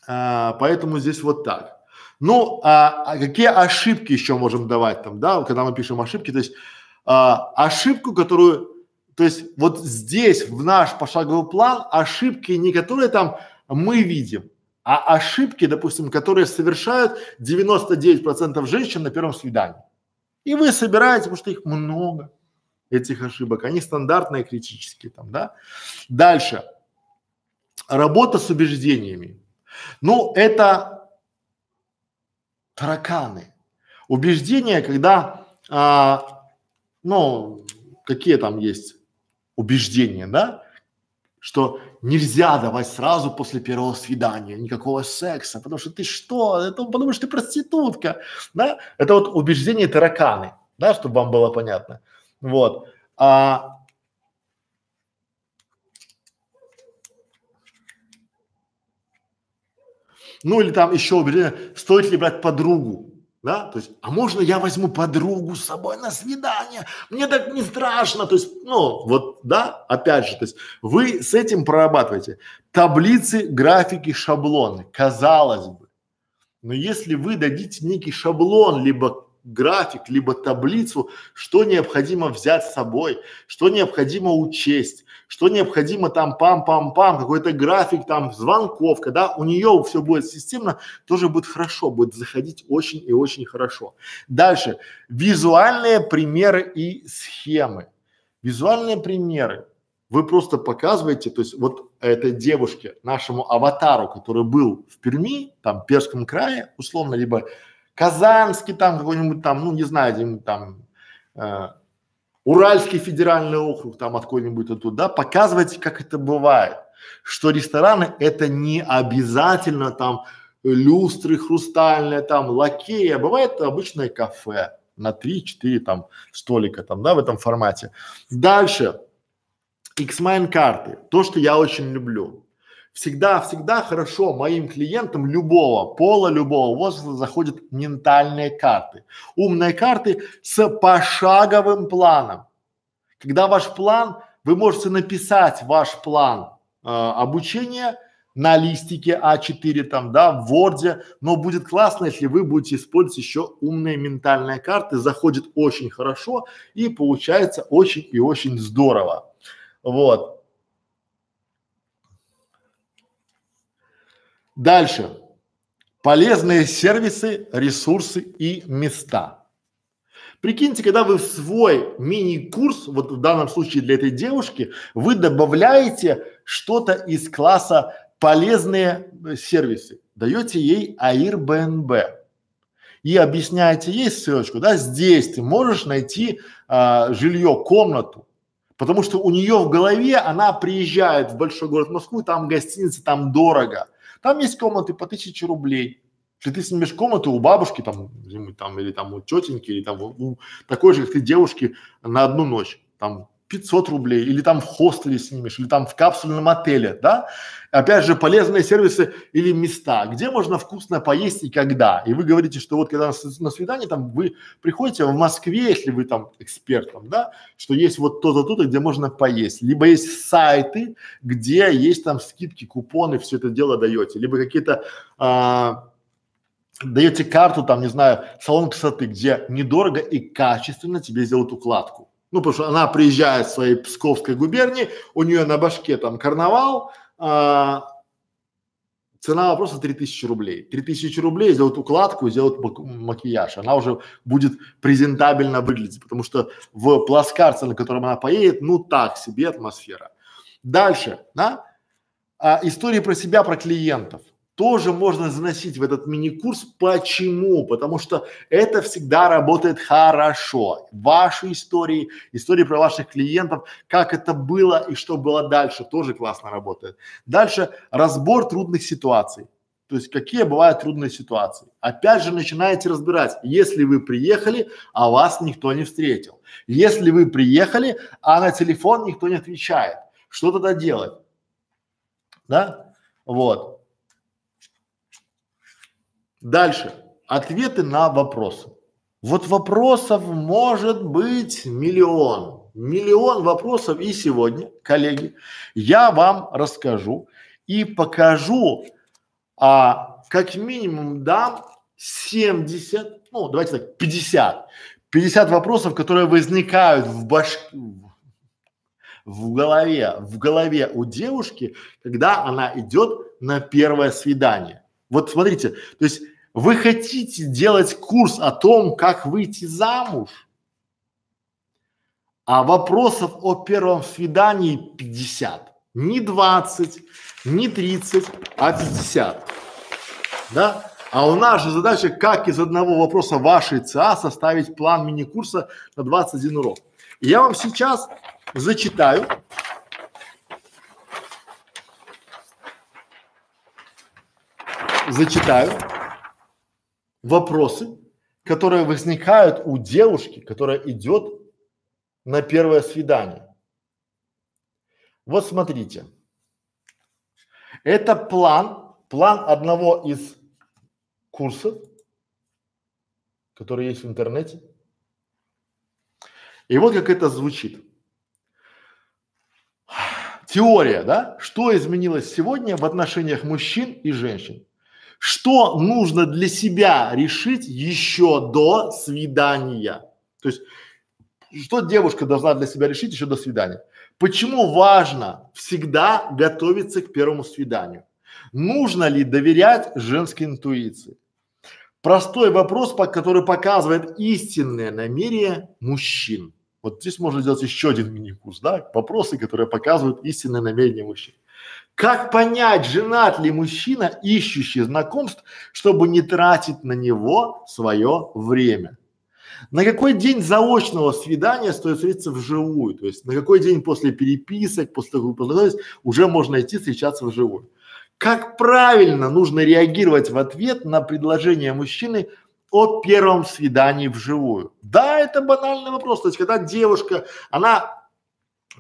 а, поэтому здесь вот так. Ну, а, а какие ошибки еще можем давать там, да, когда мы пишем ошибки, то есть а, ошибку, которую, то есть вот здесь в наш пошаговый план ошибки не которые там мы видим, а ошибки, допустим, которые совершают 99% женщин на первом свидании. И вы собираете, потому что их много, этих ошибок, они стандартные, критические там, да. Дальше. Работа с убеждениями. Ну, это тараканы. Убеждения, когда, а, ну, какие там есть убеждения, да, что нельзя давать сразу после первого свидания никакого секса, потому что ты что, это потому что ты проститутка, да? Это вот убеждение тараканы, да, чтобы вам было понятно. Вот. А, ну или там еще стоит ли брать подругу, да, то есть, а можно я возьму подругу с собой на свидание? Мне так не страшно, то есть, ну, вот, да, опять же, то есть, вы с этим прорабатываете таблицы, графики, шаблоны, казалось бы. Но если вы дадите некий шаблон, либо график, либо таблицу, что необходимо взять с собой, что необходимо учесть, что необходимо там пам-пам-пам, какой-то график там звонков, когда у нее все будет системно, тоже будет хорошо, будет заходить очень и очень хорошо. Дальше, визуальные примеры и схемы. Визуальные примеры. Вы просто показываете, то есть вот этой девушке, нашему аватару, который был в Перми, там, Перском крае, условно, либо Казанский там какой-нибудь там, ну не знаю, где-нибудь там э, Уральский федеральный округ там откуда-нибудь оттуда, да, показывайте, как это бывает, что рестораны это не обязательно там люстры хрустальные, там лакеи, а бывает обычное кафе на 3-4 там столика там, да, в этом формате. Дальше, X-Mine карты, то, что я очень люблю всегда, всегда хорошо моим клиентам любого пола, любого возраста заходят ментальные карты. Умные карты с пошаговым планом. Когда ваш план, вы можете написать ваш план э, обучения на листике А4 там, да, в Word, но будет классно, если вы будете использовать еще умные ментальные карты, заходит очень хорошо и получается очень и очень здорово. Вот. Дальше. Полезные сервисы, ресурсы и места. Прикиньте, когда вы в свой мини-курс, вот в данном случае для этой девушки, вы добавляете что-то из класса полезные сервисы, даете ей Airbnb и объясняете ей ссылочку, да, здесь ты можешь найти а, жилье, комнату, потому что у нее в голове она приезжает в большой город Москву, там гостиница, там дорого, там есть комнаты по тысяче рублей, Если ты снимешь комнату у бабушки там, там или там у тетеньки, или там у, у такой же, как ты, девушки на одну ночь, там 500 рублей, или там в хостеле снимешь, или там в капсульном отеле, да? Опять же, полезные сервисы или места, где можно вкусно поесть и когда. И вы говорите, что вот когда на, свидание там вы приходите в Москве, если вы там экспертом, да, что есть вот то-то, то-то, где можно поесть. Либо есть сайты, где есть там скидки, купоны, все это дело даете. Либо какие-то а, даете карту, там, не знаю, салон красоты, где недорого и качественно тебе сделают укладку. Ну, потому что она приезжает в своей Псковской губернии, у нее на башке там карнавал, а, цена вопроса 3000 рублей. 3000 рублей сделать укладку, сделать макияж. Она уже будет презентабельно выглядеть, потому что в плацкарте, на котором она поедет, ну так себе атмосфера. Дальше, да, а, истории про себя, про клиентов тоже можно заносить в этот мини-курс. Почему? Потому что это всегда работает хорошо. Ваши истории, истории про ваших клиентов, как это было и что было дальше, тоже классно работает. Дальше разбор трудных ситуаций. То есть какие бывают трудные ситуации. Опять же начинаете разбирать, если вы приехали, а вас никто не встретил. Если вы приехали, а на телефон никто не отвечает. Что тогда делать? Да? Вот. Дальше. Ответы на вопросы. Вот вопросов может быть миллион. Миллион вопросов и сегодня, коллеги, я вам расскажу и покажу, а, как минимум дам 70, ну давайте так, 50. 50 вопросов, которые возникают в башке, в голове, в голове у девушки, когда она идет на первое свидание. Вот смотрите, то есть вы хотите делать курс о том, как выйти замуж, а вопросов о первом свидании 50. Не 20, не 30, а 50. Да? А у нас же задача, как из одного вопроса вашей ЦА составить план мини-курса на 21 урок. Я вам сейчас зачитаю зачитаю вопросы, которые возникают у девушки, которая идет на первое свидание. Вот смотрите. Это план, план одного из курсов, который есть в интернете. И вот как это звучит. Теория, да? Что изменилось сегодня в отношениях мужчин и женщин? Что нужно для себя решить еще до свидания? То есть, что девушка должна для себя решить еще до свидания? Почему важно всегда готовиться к первому свиданию? Нужно ли доверять женской интуиции? Простой вопрос, который показывает истинное намерение мужчин. Вот здесь можно сделать еще один мини-курс, да? Вопросы, которые показывают истинное намерение мужчин. Как понять, женат ли мужчина, ищущий знакомств, чтобы не тратить на него свое время? На какой день заочного свидания стоит встретиться вживую? То есть на какой день после переписок, после того, как вы уже можно идти встречаться вживую? Как правильно нужно реагировать в ответ на предложение мужчины о первом свидании вживую? Да, это банальный вопрос. То есть когда девушка, она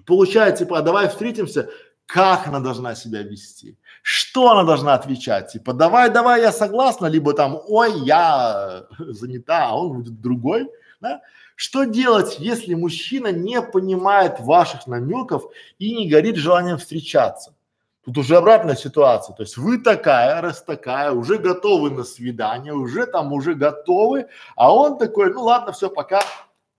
получает типа, а давай встретимся, как она должна себя вести, что она должна отвечать, типа давай, давай, я согласна, либо там, ой, я *laughs* занята, а он будет другой, да? Что делать, если мужчина не понимает ваших намеков и не горит желанием встречаться? Тут уже обратная ситуация, то есть вы такая, раз такая, уже готовы на свидание, уже там уже готовы, а он такой, ну ладно, все, пока,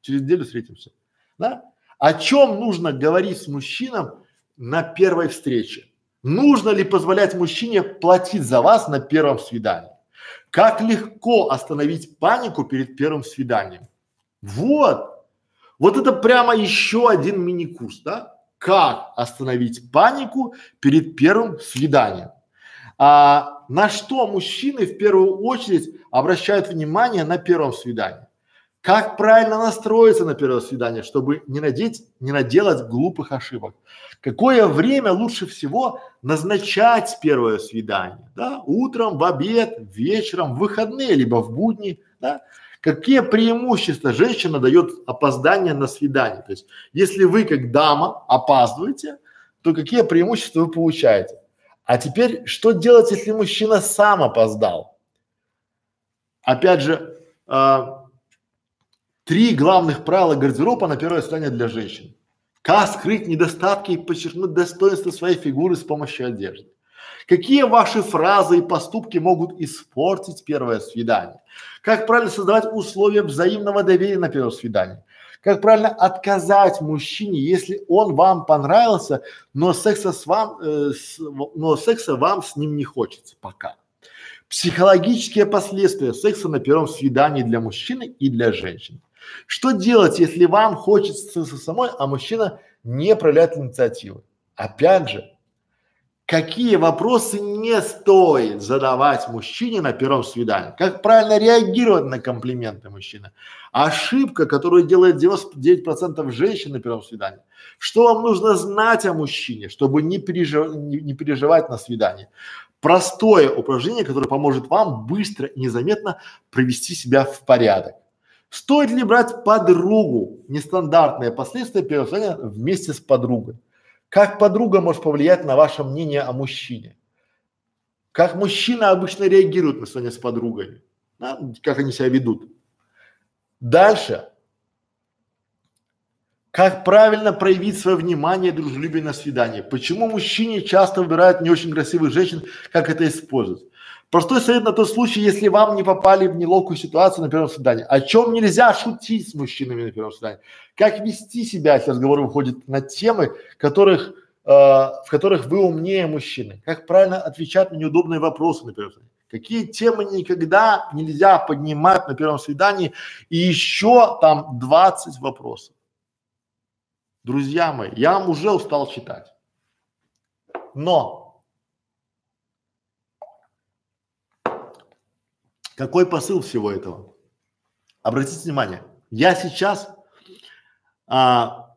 через неделю встретимся, да? О чем нужно говорить с мужчином, на первой встрече. Нужно ли позволять мужчине платить за вас на первом свидании? Как легко остановить панику перед первым свиданием? Вот. Вот это прямо еще один мини-курс, да? Как остановить панику перед первым свиданием? А, на что мужчины в первую очередь обращают внимание на первом свидании? Как правильно настроиться на первое свидание, чтобы не надеть, не наделать глупых ошибок? Какое время лучше всего назначать первое свидание? Да? Утром, в обед, вечером, в выходные, либо в будни, да? Какие преимущества женщина дает опоздание на свидание? То есть, если вы как дама опаздываете, то какие преимущества вы получаете? А теперь, что делать, если мужчина сам опоздал? Опять же, э, три главных правила гардероба на первое свидание для женщин. Как скрыть недостатки и подчеркнуть достоинство своей фигуры с помощью одежды. Какие ваши фразы и поступки могут испортить первое свидание? Как правильно создавать условия взаимного доверия на первом свидании? Как правильно отказать мужчине, если он вам понравился, но секса с вам, э, с, но секса вам с ним не хочется пока. Психологические последствия секса на первом свидании для мужчины и для женщины. Что делать, если вам хочется самой, а мужчина не проявляет инициативы? Опять же, какие вопросы не стоит задавать мужчине на первом свидании, как правильно реагировать на комплименты мужчины. Ошибка, которую делает 99% женщин на первом свидании. Что вам нужно знать о мужчине, чтобы не, пережив... не переживать на свидании. Простое упражнение, которое поможет вам быстро и незаметно привести себя в порядок. Стоит ли брать подругу? Нестандартные последствия первого свидания вместе с подругой. Как подруга может повлиять на ваше мнение о мужчине? Как мужчина обычно реагирует на свидание с подругой? Да? Как они себя ведут? Дальше. Как правильно проявить свое внимание и дружелюбие на свидании? Почему мужчине часто выбирают не очень красивых женщин, как это использовать? Простой совет на тот случай, если вам не попали в неловкую ситуацию на первом свидании. О чем нельзя шутить с мужчинами на первом свидании? Как вести себя, если разговор выходит на темы, которых, э, в которых вы умнее мужчины? Как правильно отвечать на неудобные вопросы на первом свидании? Какие темы никогда нельзя поднимать на первом свидании? И еще там 20 вопросов. Друзья мои, я вам уже устал читать. Но Какой посыл всего этого? Обратите внимание, я сейчас а,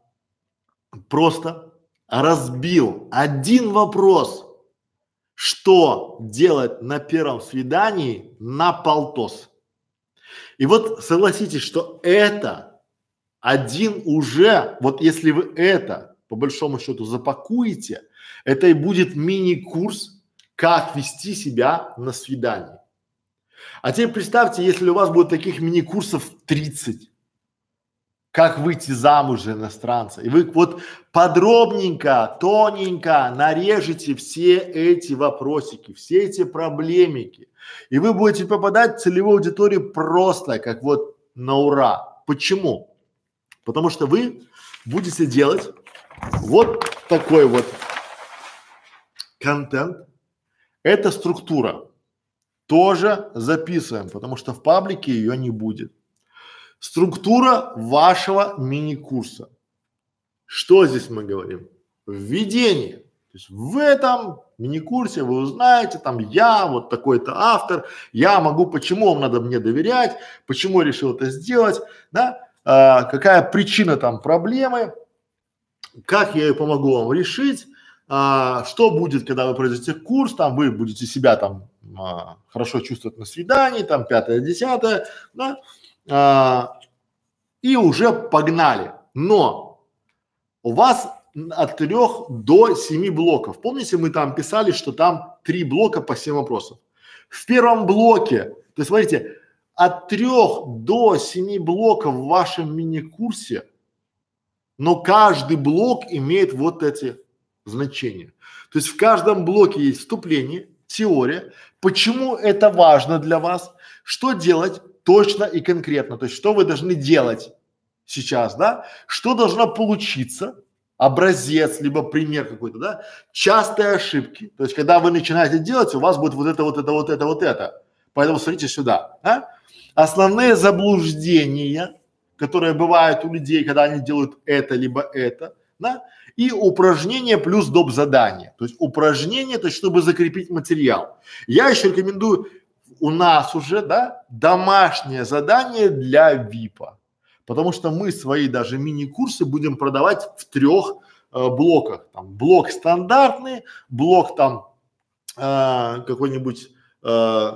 просто разбил один вопрос, что делать на первом свидании на полтос. И вот согласитесь, что это один уже, вот если вы это по большому счету запакуете, это и будет мини-курс, как вести себя на свидании. А теперь представьте, если у вас будет таких мини-курсов 30, как выйти замуж за иностранца. И вы вот подробненько, тоненько нарежете все эти вопросики, все эти проблемики. И вы будете попадать в целевую аудиторию просто, как вот на ура. Почему? Потому что вы будете делать вот такой вот контент. Это структура тоже записываем, потому что в паблике ее не будет. Структура вашего мини-курса. Что здесь мы говорим? Введение. То есть в этом мини-курсе вы узнаете, там я, вот такой-то автор, я могу, почему вам надо мне доверять, почему я решил это сделать, да, а, какая причина там проблемы, как я ее помогу вам решить, а, что будет, когда вы пройдете курс, там вы будете себя там а, хорошо чувствовать на свидании, там пятое, десятое, да, а, и уже погнали. Но у вас от трех до семи блоков. Помните, мы там писали, что там три блока по семь вопросов. В первом блоке, то есть смотрите, от трех до семи блоков в вашем мини-курсе, но каждый блок имеет вот эти значение. То есть в каждом блоке есть вступление, теория, почему это важно для вас, что делать точно и конкретно, то есть что вы должны делать сейчас, да, что должно получиться, образец, либо пример какой-то, да, частые ошибки, то есть когда вы начинаете делать, у вас будет вот это, вот это, вот это, вот это, поэтому смотрите сюда, да? основные заблуждения, которые бывают у людей, когда они делают это, либо это, да, и упражнение плюс доп. задание. То есть упражнение, то есть чтобы закрепить материал. Я еще рекомендую у нас уже, да, домашнее задание для ВИПа. Потому что мы свои даже мини-курсы будем продавать в трех э, блоках. Там блок стандартный, блок там э, какой-нибудь э,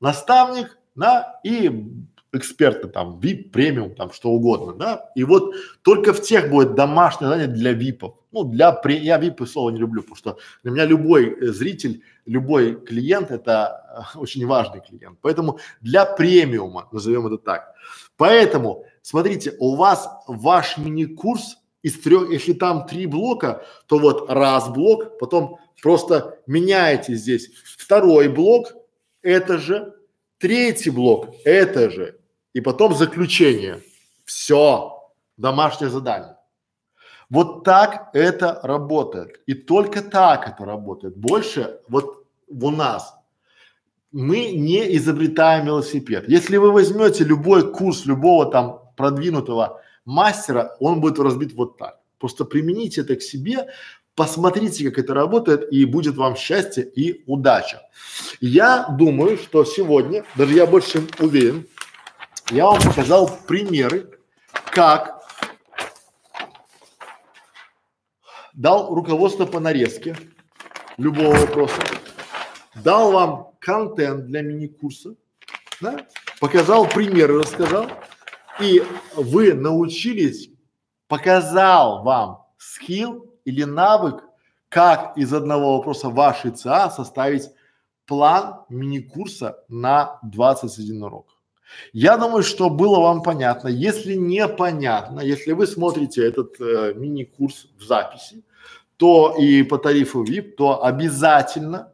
наставник, да, и эксперты там, VIP, премиум, там что угодно, да. И вот только в тех будет домашнее задание для ВИПов. Ну, для, пре... я VIP слово не люблю, потому что для меня любой э, зритель, любой клиент это э, *laughs* очень важный клиент. Поэтому для премиума, назовем это так. Поэтому, смотрите, у вас ваш мини-курс из трех, если там три блока, то вот раз блок, потом просто меняете здесь второй блок, это же, третий блок, это же, и потом заключение. Все, домашнее задание. Вот так это работает. И только так это работает. Больше вот у нас мы не изобретаем велосипед. Если вы возьмете любой курс любого там продвинутого мастера, он будет разбит вот так. Просто примените это к себе, посмотрите, как это работает, и будет вам счастье и удача. Я думаю, что сегодня, даже я больше уверен, я вам показал примеры, как дал руководство по нарезке любого вопроса, дал вам контент для мини-курса, да? показал примеры, рассказал, и вы научились, показал вам скилл или навык, как из одного вопроса вашей ЦА составить план мини-курса на 21 урок. Я думаю, что было вам понятно. Если непонятно, если вы смотрите этот э, мини-курс в записи, то и по тарифу VIP, то обязательно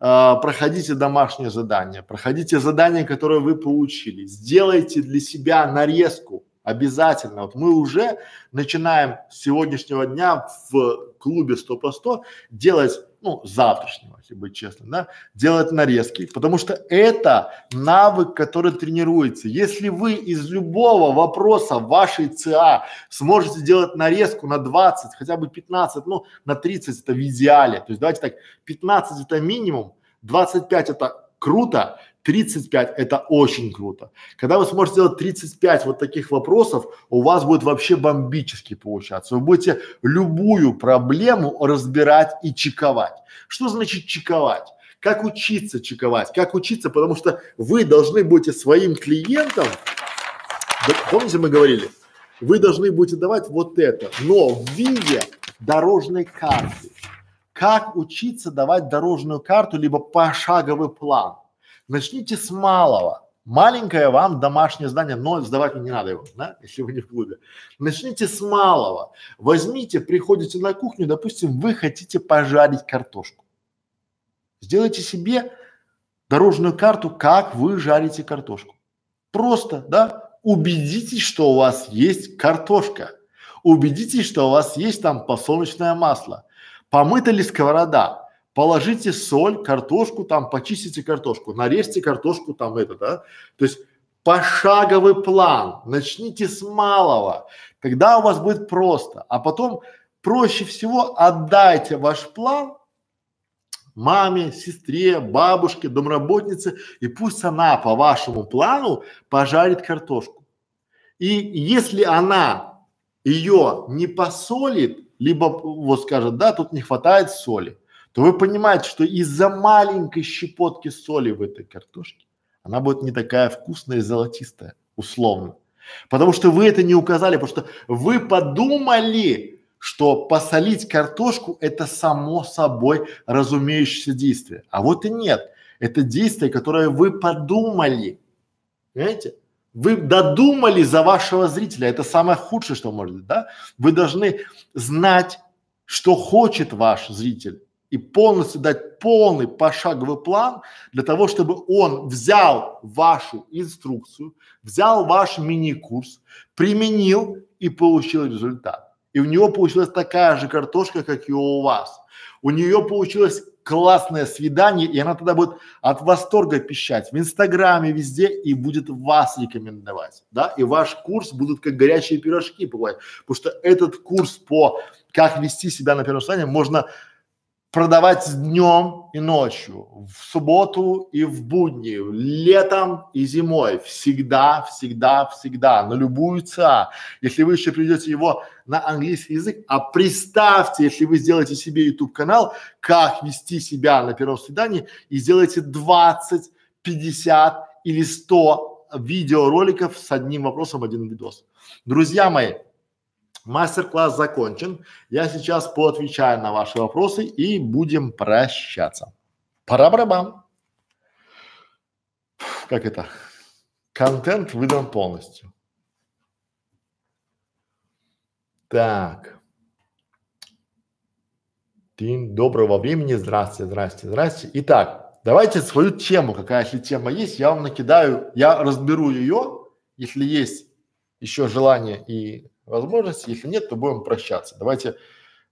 э, проходите домашнее задание, проходите задание, которое вы получили, сделайте для себя нарезку обязательно. Вот мы уже начинаем с сегодняшнего дня в клубе 100 по 100 делать ну, завтрашнего, если быть честным, да, делать нарезки, потому что это навык, который тренируется. Если вы из любого вопроса вашей ЦА сможете делать нарезку на 20, хотя бы 15, ну, на 30 это в идеале, то есть давайте так, 15 это минимум, 25 это круто, 35 это очень круто. Когда вы сможете сделать 35 вот таких вопросов, у вас будет вообще бомбически получаться. Вы будете любую проблему разбирать и чековать. Что значит чековать? Как учиться чековать? Как учиться? Потому что вы должны будете своим клиентам, помните мы говорили, вы должны будете давать вот это, но в виде дорожной карты. Как учиться давать дорожную карту, либо пошаговый план. Начните с малого. Маленькое вам домашнее здание, но сдавать не надо его, да, если вы не в клубе. Начните с малого. Возьмите, приходите на кухню, допустим, вы хотите пожарить картошку. Сделайте себе дорожную карту, как вы жарите картошку. Просто, да, убедитесь, что у вас есть картошка. Убедитесь, что у вас есть там подсолнечное масло. Помыта ли сковорода? положите соль, картошку там, почистите картошку, нарежьте картошку там это, да. То есть пошаговый план, начните с малого, тогда у вас будет просто, а потом проще всего отдайте ваш план маме, сестре, бабушке, домработнице, и пусть она по вашему плану пожарит картошку. И если она ее не посолит, либо вот скажет, да, тут не хватает соли, то вы понимаете, что из-за маленькой щепотки соли в этой картошке она будет не такая вкусная и золотистая, условно. Потому что вы это не указали, потому что вы подумали, что посолить картошку это само собой разумеющееся действие. А вот и нет. Это действие, которое вы подумали. Понимаете? Вы додумали за вашего зрителя. Это самое худшее, что может быть, да? Вы должны знать, что хочет ваш зритель и полностью дать полный пошаговый план для того, чтобы он взял вашу инструкцию, взял ваш мини-курс, применил и получил результат. И у него получилась такая же картошка, как и у вас. У нее получилось классное свидание, и она тогда будет от восторга пищать в Инстаграме, везде, и будет вас рекомендовать, да, и ваш курс будут как горячие пирожки бывает, потому что этот курс по как вести себя на первом свидании можно продавать днем и ночью, в субботу и в будни, летом и зимой, всегда, всегда, всегда, на любую ЦА. Если вы еще придете его на английский язык, а представьте, если вы сделаете себе YouTube канал, как вести себя на первом свидании и сделаете 20, 50 или 100 видеороликов с одним вопросом, один видос. Друзья мои, Мастер-класс закончен. Я сейчас поотвечаю на ваши вопросы и будем прощаться. Пара-барабам. Как это? Контент выдан полностью. Так. День доброго времени. Здрасте, здрасте, здрасте. Итак, давайте свою тему, какая если тема есть, я вам накидаю, я разберу ее, если есть еще желание и возможности. Если нет, то будем прощаться. Давайте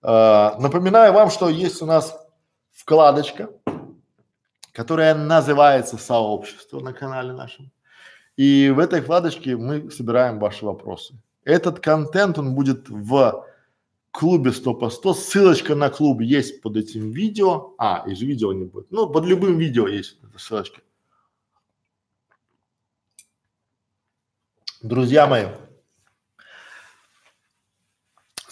э, напоминаю вам, что есть у нас вкладочка, которая называется сообщество на канале нашем. И в этой вкладочке мы собираем ваши вопросы. Этот контент, он будет в клубе 100 по 100. Ссылочка на клуб есть под этим видео. А, и же видео не будет. Ну, под любым видео есть эта ссылочка. Друзья мои,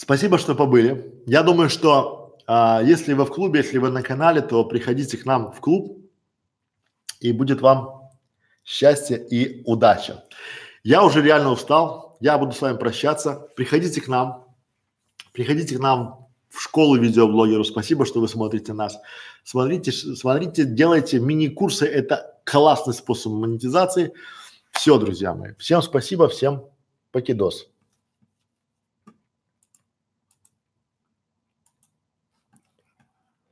Спасибо, что побыли. Я думаю, что а, если вы в клубе, если вы на канале, то приходите к нам в клуб и будет вам счастье и удача. Я уже реально устал, я буду с вами прощаться. Приходите к нам, приходите к нам в школу видеоблогеров. Спасибо, что вы смотрите нас. Смотрите, смотрите, делайте мини-курсы. Это классный способ монетизации. Все, друзья мои. Всем спасибо, всем покидос.